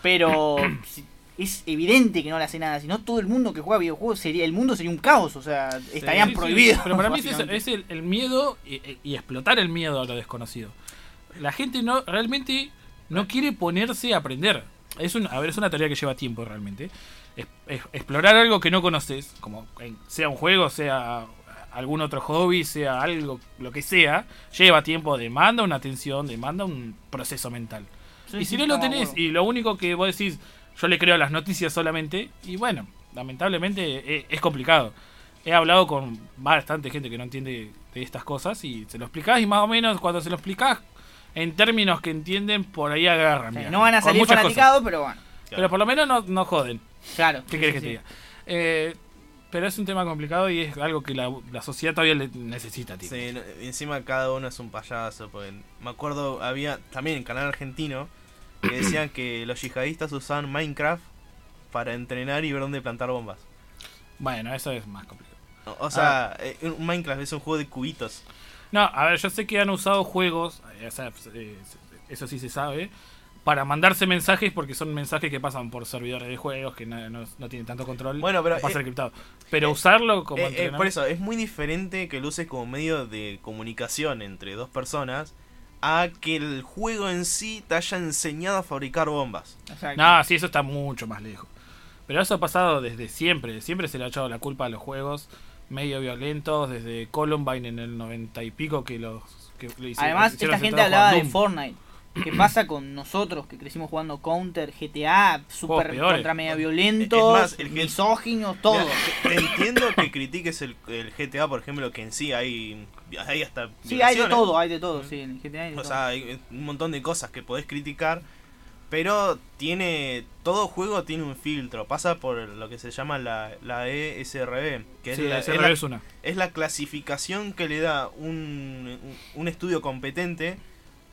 Pero [COUGHS] si- es evidente que no le hace nada, si no todo el mundo que juega videojuegos sería, el mundo sería un caos, o sea, estarían Sí, sí, prohibidos. Pero para mí es, es el, el miedo y, y explotar el miedo a lo desconocido. La gente no realmente no quiere ponerse a aprender. es un, a ver, es una tarea que lleva tiempo realmente. Es- es- explorar algo que no conoces, como en- sea un juego, sea algún otro hobby, sea algo, lo que sea, lleva tiempo, demanda una atención, demanda un proceso mental. Sí, y si no lo tenés, y lo único que vos decís, yo le creo a las noticias solamente, y bueno, lamentablemente e- es, complicado. He hablado con bastante gente que no entiende de estas cosas y se lo explicás y más o menos cuando se lo explicás en términos que entienden, por ahí agarran. Sí, no van a salir fanaticados, pero bueno. Pero por lo menos no, no joden. Claro. ¿Qué sí, querés sí, que te diga? Eh, pero es un tema complicado y es algo que la, la sociedad todavía le necesita, tío. Sí, encima cada uno es un payaso. Porque me acuerdo, había también en canal argentino que decían que los yihadistas usaban Minecraft para entrenar y ver dónde plantar bombas. Bueno, eso es más complicado. O, o sea, eh, un Minecraft es un juego de cubitos. No, a ver, yo sé que han usado juegos, eh, o sea, eh, eso sí se sabe, para mandarse mensajes porque son mensajes que pasan por servidores de juegos que no, no- no tienen tanto control. Bueno, pero, pasa eh, encriptado. Pero usarlo como Eh, eh, por eso, es muy diferente que lo uses como medio de comunicación entre dos personas a que el juego en sí te haya enseñado a fabricar bombas. Exacto. No, sí, eso está mucho más lejos. Pero eso ha pasado desde siempre. Siempre se le ha echado la culpa a los juegos medio violentos, desde Columbine en el 90 y pico que los... Que hicieron- Además, hicieron esta gente hablaba de. Fortnite. [CLEARS THROAT] ¿Qué pasa con nosotros que crecimos jugando Counter, GTA, super contra media violentos, más, el misóginos, todo? Mira, entiendo que critiques el, el GTA, por ejemplo, que en sí hay, hay hasta. Sí, hay de todo, hay de todo, sí, en GTA hay de O todo. sea, hay un montón de cosas que podés criticar. Pero tiene. Todo juego tiene un filtro. Pasa por lo que se llama la, la ESRB. Que Sí, es, la, es, la, es una. es la clasificación que le da un, un estudio competente.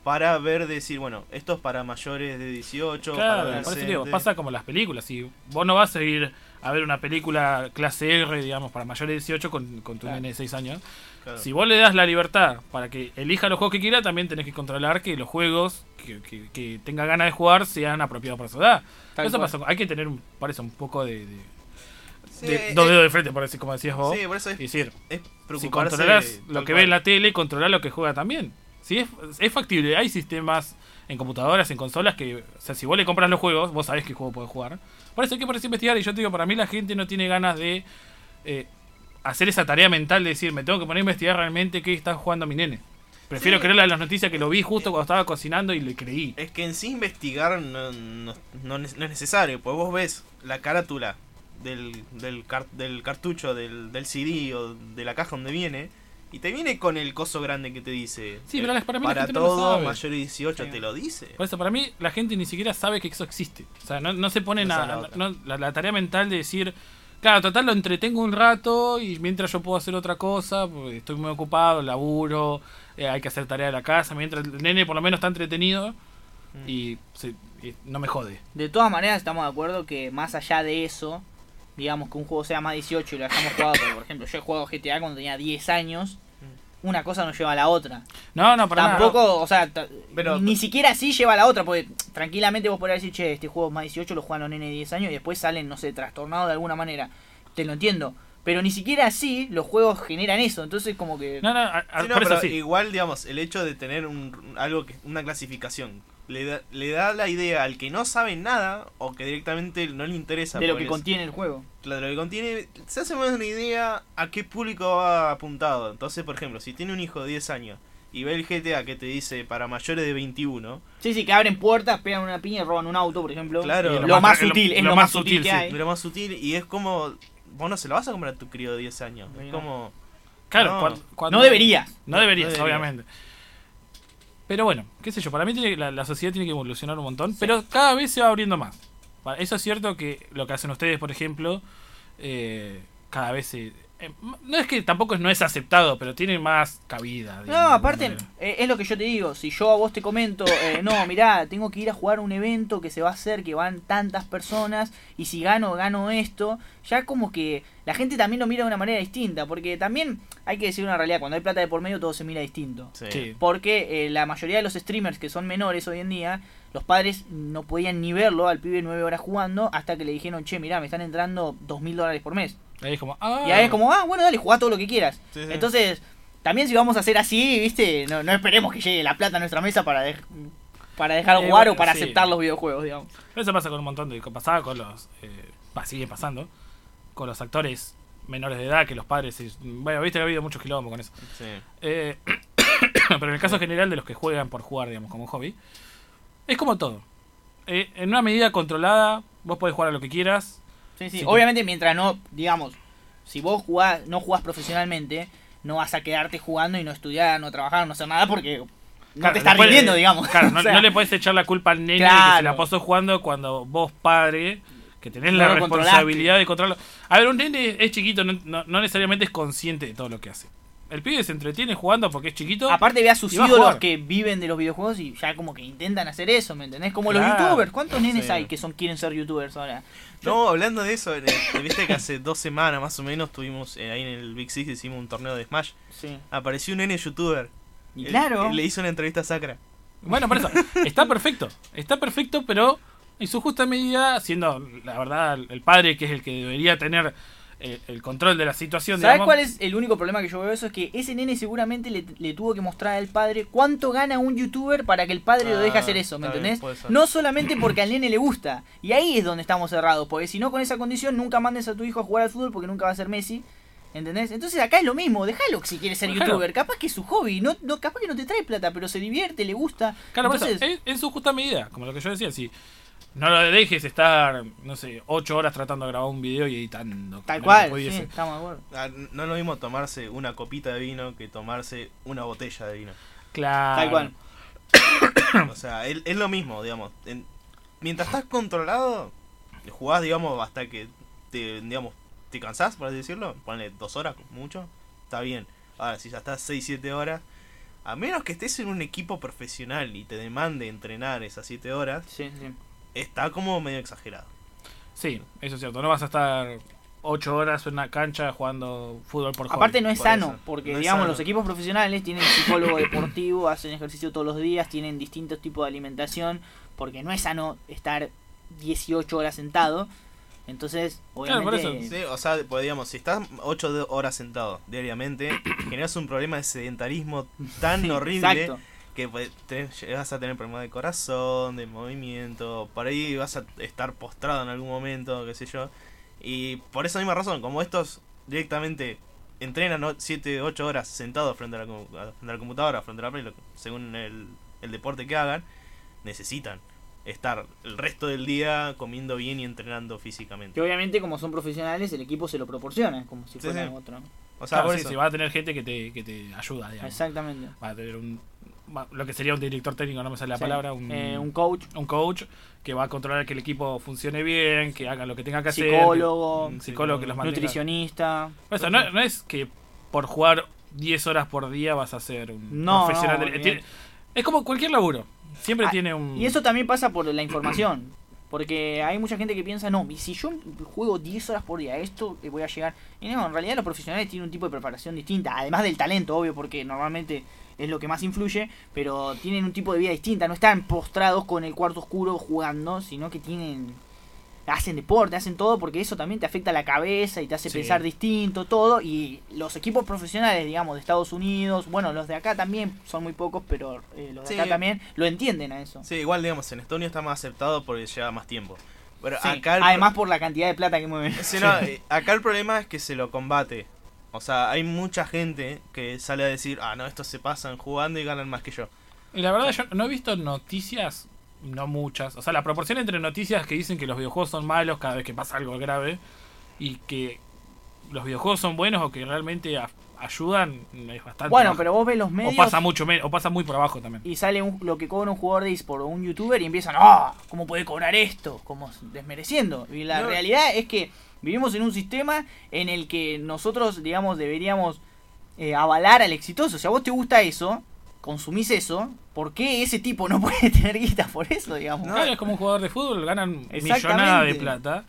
Para ver, decir, bueno, esto es para mayores de 18. para Claro, por eso digo, adolescentes. pasa como las películas. Si vos no vas a ir a ver una película clase R, digamos, para mayores de 18 con, con tu Claro. nene de 6 años, Claro. si vos le das la libertad para que elija los juegos que quiera, también tenés que controlar que los juegos que, que- que tenga ganas de jugar sean apropiados para su edad. Tal eso cual. pasa, hay que tener, un, parece, un poco de, de- Sí, de eh, dos dedos de frente, por decir, como decías vos. Sí, por eso es, decir, es si controlas lo que cual. ve en la tele, controlar lo que juega también. Sí, es, es factible. Hay sistemas en computadoras, en consolas que, o sea, si vos le compras los juegos, vos sabés qué juego podés jugar. Por eso hay que ponerse a investigar. Y yo te digo, para mí la gente no tiene ganas de eh, hacer esa tarea mental de decir, me tengo que poner a investigar realmente qué está jugando mi nene. Prefiero Sí. creerle a las noticias que lo vi justo cuando estaba cocinando y le creí. Es que en sí investigar no, no, no es no es necesario, pues vos ves la carátula del, del, car- del cartucho, del, del CD o de la caja donde viene, y te viene con el coso grande que te dice. Sí, eh, pero las- para mí la para gente no todo, sabe. mayor de 18 Sí. te lo dice. Por eso, para mí, la gente ni siquiera sabe que eso existe. O sea, no, no se ponen Esa a. la no- la, la tarea mental de decir, claro, total lo entretengo un rato y mientras yo puedo hacer otra cosa, porque estoy muy ocupado, laburo, eh, hay que hacer tarea de la casa, mientras el nene por lo menos está entretenido Mm. y, se- y no me jode. De todas maneras, estamos de acuerdo que más allá de eso, digamos que un juego sea más 18 y lo hayamos jugado, porque, por ejemplo, yo he jugado GTA cuando tenía 10 años, una cosa no lleva a la otra. No, no, para nada. Tampoco, o sea, Pero- ni siquiera así lleva a la otra, porque tranquilamente vos podés decir, che, este juego es más 18, lo juegan los nenes de 10 años y después salen, no sé, trastornados de alguna manera. Te lo entiendo. Pero ni siquiera así los juegos generan eso, entonces como que... No, no, a- a- Sí, no, por eso pero sí. igual, digamos, el hecho de tener un, algo que, una clasificación le da, le da la idea al que no sabe nada o que directamente no le interesa de lo que es- contiene el juego. Claro, lo que contiene, se hace más una idea a qué público va apuntado. Entonces, por ejemplo, si tiene un hijo de 10 años y ve el GTA que te dice para mayores de 21, Sí, sí, que abren puertas, pegan una piña y roban un auto, por ejemplo. Claro. lo, Lo más, sutil, lo- es lo lo, más sutil, que sí. hay. pero más sutil y es como, vos no se lo vas a comprar a tu crío de 10 años. Es como, Claro, No. cuan- cuando- No deberías. No deberías, No deberías. obviamente. Pero bueno, qué sé yo, para mí tiene- la, la sociedad tiene que evolucionar un montón, pero cada vez se va abriendo más. Eso es cierto que lo que hacen ustedes, por ejemplo, eh, cada vez se... eh, no es que tampoco no es aceptado, pero tiene más cabida. digamos, No, aparte, manera. eh, es lo que yo te digo. Si yo a vos te comento, eh, no, mirá, tengo que ir a jugar un evento que se va a hacer, que van tantas personas, y si gano, gano esto, ya como que la gente también lo mira de una manera distinta. Porque también hay que decir una realidad: cuando hay plata de por medio, todo se mira distinto. Sí. Porque eh, la mayoría de los streamers que son menores hoy en día, los padres no podían ni verlo al pibe nueve horas jugando hasta que le dijeron, che, mirá, me están entrando dos mil dólares por mes. Ahí es como, ah, Y ahí es como, ah, bueno, dale, jugá todo lo que quieras. Sí, sí. Entonces, también si vamos a hacer así, viste, no, no esperemos que llegue la plata a nuestra mesa para... Para dejar de Eh, jugar bueno, o para sí. aceptar los videojuegos, digamos. Eso pasa con un montón de. Pasaba con los. Eh, sigue pasando. Con los actores menores de edad que los padres. y- bueno, viste que ha habido muchos kilómetros con eso. Sí. Eh, [COUGHS] pero en el caso general de los que juegan por jugar, digamos, como hobby, es como todo. Eh, en una medida controlada, vos podés jugar a lo que quieras. Sí, sí. Sí, Obviamente, mientras no, digamos, si vos jugás, no jugás profesionalmente, no vas a quedarte jugando y no estudiar, no trabajar, no hacer nada porque no Claro, te estás rindiendo, digamos. Claro, no, [LAUGHS] O sea, no le podés echar la culpa al nene que se la pasó jugando cuando vos, padre, que tenés No la responsabilidad de controlarlo. A ver, un nene es chiquito, no, no- no necesariamente es consciente de todo lo que hace. El pibe se entretiene jugando porque es chiquito. Aparte ve a sus ídolos que viven de los videojuegos y ya como que intentan hacer eso, ¿me entendés? Como los youtubers. ¿Cuántos nenes hay que son quieren ser youtubers ahora? No, hablando de eso, eh, viste que hace dos semanas más o menos tuvimos eh, ahí en el Big Six hicimos un torneo de Smash. Sí. Apareció un nene youtuber. Y claro. él le hizo una entrevista a Sakra. Bueno, por eso, está perfecto. Está perfecto, pero en su justa medida, siendo la verdad el padre que es el que debería tener el control de la situación. ¿Sabes cuál es el único problema que yo veo eso? Es que ese nene seguramente le, le tuvo que mostrar al padre cuánto gana un youtuber para que el padre lo deje Ah, hacer eso, ¿me bien, entendés? no solamente porque al [CLEARS THROAT] nene le gusta. Y ahí es donde estamos cerrados, porque si no con esa condición nunca mandes a tu hijo a jugar al fútbol porque nunca va a ser Messi. ¿Entendés? Entonces acá es lo mismo, déjalo si quiere ser youtuber. Capaz que es su hobby, no, no, capaz que no te trae plata, pero se divierte, le gusta. Claro, Entonces, en, en su justa medida, como lo que yo decía, si no lo dejes estar, no sé, ocho horas tratando de grabar un video y editando. tal cual, sí, estamos de acuerdo. Ah, No es lo mismo tomarse una copita de vino que tomarse una botella de vino. Claro. Tal cual. [COUGHS] O sea, es, es lo mismo, digamos. En- mientras estás controlado, jugás, digamos, hasta que te, digamos, te cansás, por así decirlo. Ponle dos horas, mucho. Está bien. Ahora, si ya estás 6, 7 horas, a menos que estés en un equipo profesional y te demande entrenar esas 7 horas, Sí, sí. Está como medio exagerado. Sí, eso es cierto. No vas a estar ocho horas en una cancha jugando fútbol por Aparte hobby. no es por sano, eso. porque No digamos sano. los equipos profesionales tienen psicólogo deportivo, [COUGHS] hacen ejercicio todos los días, tienen distintos tipos de alimentación, porque no es sano estar 18 horas sentado. Entonces, Claro, por obviamente eso, Sí, o sea, pues, digamos, si estás 8 horas sentado diariamente, [COUGHS] generas un problema de sedentarismo tan Sí, horrible exacto. Que pues, te- vas a tener problemas de corazón, de movimiento, por ahí vas a estar postrado en algún momento, qué sé yo. Y por esa misma razón, como estos directamente entrenan 7, 8 horas sentados frente a la, frente a la computadora, frente a la play, según el, el deporte que hagan, necesitan estar el resto del día comiendo bien y entrenando físicamente. que obviamente como son profesionales el equipo se lo proporciona, como si Sí, fuera sí. otro. O sea, Claro, por sí, eso. sí, va a tener gente que te, que te ayuda, digamos. Exactamente. Va a tener un. Lo que sería un director técnico, no me sale la Sí. palabra. Un, Eh, un coach, un coach que va a controlar que el equipo funcione bien, que haga lo que tenga que hacer. psicólogo, Un psicólogo que los mantenga. nutricionista. O sea, no, no es que por jugar 10 horas por día vas a ser un No, profesional. no, de- tiene- es como cualquier laburo. Siempre Ah, tiene un. Y eso también pasa por la información. Porque hay mucha gente que piensa, no, si yo juego 10 horas por día, esto eh, voy a llegar. Y no, en realidad los profesionales tienen un tipo de preparación distinta, además del talento, obvio, porque normalmente es lo que más influye, pero tienen un tipo de vida distinta, no están postrados con el cuarto oscuro jugando, sino que tienen hacen deporte, hacen todo porque eso también te afecta la cabeza y te hace Sí. pensar distinto, todo. Y los equipos profesionales, digamos, de Estados Unidos, bueno, los de acá también son muy pocos, pero eh, los de Sí. acá también lo entienden a eso. Sí, igual, digamos, en Estonia está más aceptado porque lleva más tiempo. Pero Sí, acá el Además por la cantidad de plata que mueven. Sí, [LAUGHS] no, eh, acá el problema es que se lo combate. O sea, hay mucha gente que sale a decir, ah, no, estos se pasan jugando y ganan más que yo. Y la verdad, yo no he visto noticias, no muchas. O sea, la proporción entre noticias que dicen que los videojuegos son malos cada vez que pasa algo grave y que los videojuegos son buenos o que realmente ayudan es bastante. Bueno, bajo. pero vos ves los O medios pasa mucho menos, o pasa muy por abajo también. y sale un- lo que cobra un jugador de eSport o un youtuber y empiezan, ¡ah! ¿Cómo puede cobrar esto? Como desmereciendo. Y la No. realidad es que vivimos en un sistema en el que nosotros, digamos, deberíamos eh, avalar al exitoso. Si a vos te gusta eso, consumís eso, ¿por qué ese tipo no [LAUGHS] puede tener guita por eso, digamos? Claro, es como un jugador de fútbol, ganan millonada de plata,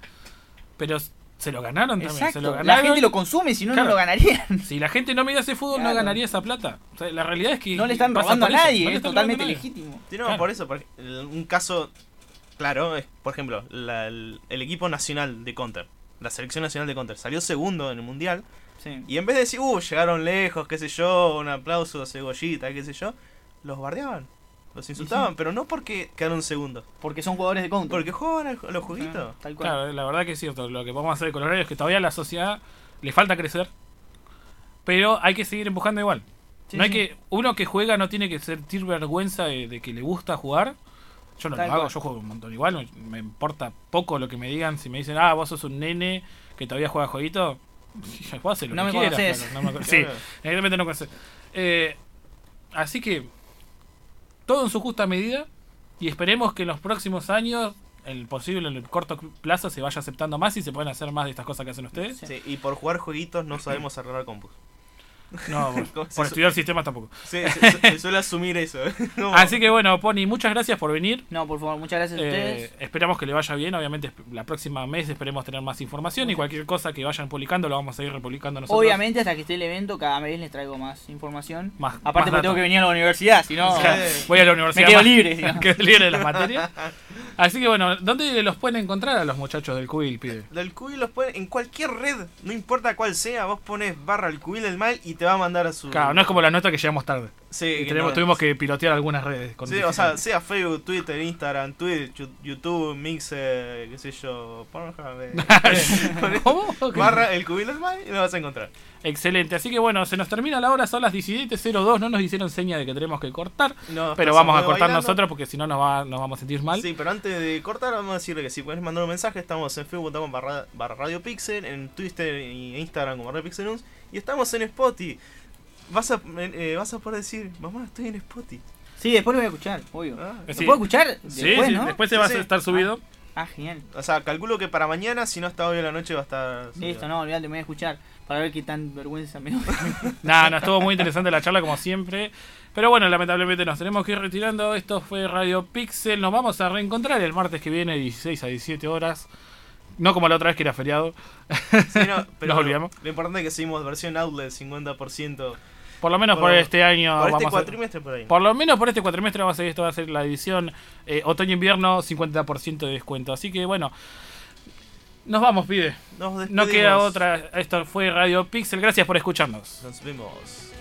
pero se lo ganaron también. Exacto. Se lo la gente lo consume, si no, Claro. no lo ganarían. Si la gente no mirase fútbol, Claro. no ganaría esa plata. O sea, la realidad es que. No le están robando a nadie, No es totalmente legítimo. Sí, no, Claro. por eso, por un caso claro es, por ejemplo, la- el, el equipo nacional de Counter, la selección nacional de Counter, salió segundo en el mundial Sí. y en vez de decir, uh, llegaron lejos, qué sé yo, un aplauso, cebollita, qué sé yo, los bardeaban. Los insultaban, pero no porque quedaron segundos. Porque son jugadores de counter. Porque juegan a los jueguitos. Ah, tal cual. Claro, la verdad que es cierto. Lo que vamos a hacer con los horarios es que todavía a la sociedad le falta crecer. Pero hay que seguir empujando igual. Sí, no hay sí. que Uno que juega no tiene que sentir vergüenza de, de que le gusta jugar. Yo no Tal lo hago, cual. yo juego un montón igual. Me, me importa poco lo que me digan. Si me dicen, ah, vos sos un nene que todavía juega jueguito. [LAUGHS] Lo No que me quieras, no me cono- sí, evidentemente no conocés. Eh, así que todo en su justa medida y esperemos que en los próximos años, el posible en el corto plazo, se vaya aceptando más y se puedan hacer más de estas cosas que hacen ustedes. Sí, y por jugar jueguitos no sabemos arreglar compus. No, [LAUGHS] por, ¿Cómo por se- estudiar sistemas tampoco. Sí, se, [LAUGHS] se- se suele asumir eso. [LAUGHS] Como- Así que bueno, Pony, muchas gracias por venir. No, por favor, muchas gracias a Eh, ustedes. esperamos que le vaya bien. Obviamente, la próxima mes esperemos tener más información y cualquier cosa que vayan publicando lo vamos a ir republicando nosotros. Obviamente, hasta que esté el evento, cada vez les traigo más información. Más- Aparte, más porque tengo que venir a la universidad, si no. Voy a la universidad. Me quedo más- libre, si no. me quedo libre de las materias. Así que bueno, ¿dónde los pueden encontrar a los muchachos del Cubil, pide? Del cubil los pueden en cualquier red, no importa cuál sea, vos pones barra el cubil del mal y te va a mandar a su. Claro, no es como la nota que llegamos tarde. Sí, Y que tenemos, no. tuvimos que pilotear algunas redes. con Sí, o sea, sea Facebook, Twitter, Instagram, Twitch, YouTube, Mixer, qué sé yo, Pornhub, eh, [LAUGHS] [LAUGHS] ¿Cómo? barra el cubil del mal y lo vas a encontrar. Excelente. Así que bueno, se nos termina la hora, son las 17.02. No nos hicieron seña de que tenemos que cortar. No, Pero vamos a cortar bailando. nosotros porque si no nos, va, nos vamos a sentir mal. Sí, pero antes de cortar vamos a decirle que si puedes mandar un mensaje, estamos en Facebook.com barra, barra Radio Pixel, en Twitter y Instagram como Radio Pixel News, y estamos en Spotify. Vas a, eh, vas a poder decir, mamá, estoy en Spotify. Sí, después lo voy a escuchar, obvio. Ah, ¿Lo Sí. puedo escuchar? Sí, Después, sí, ¿no? después se va sí. a estar subido. Ah, genial. O sea, calculo que para mañana, si no está hoy en la noche, va a estar. Listo, no, olvídate, me voy a escuchar para ver qué tan vergüenza me. [LAUGHS] Nada, no, estuvo muy interesante la charla como siempre. Pero bueno, lamentablemente nos tenemos que ir retirando. Esto fue Radio Pixel. Nos vamos a reencontrar el martes que viene, 16 a 17 horas. No como la otra vez que era feriado. Sí, no, [LAUGHS] pero Nos olvidamos. Lo importante es que seguimos versión Outlet 50%. Por lo menos por, Por- este año. Por este a- cuatrimestre por ahí. por lo menos por este cuatrimestre vamos a ver, esto va a ser la edición eh, otoño-invierno, 50% de descuento. Así que bueno, nos vamos. Nos No queda otra. Esto fue Radio Pixel. Gracias por escucharnos. Nos vemos.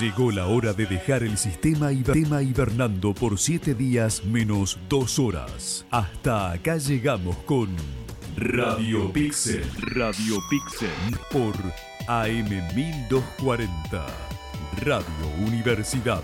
Llegó la hora de dejar el sistema hiber- tema hibernando por 7 días menos 2 horas. Hasta acá llegamos con Radio Pixel. Radio Pixel por AM1240. Radio Universidad.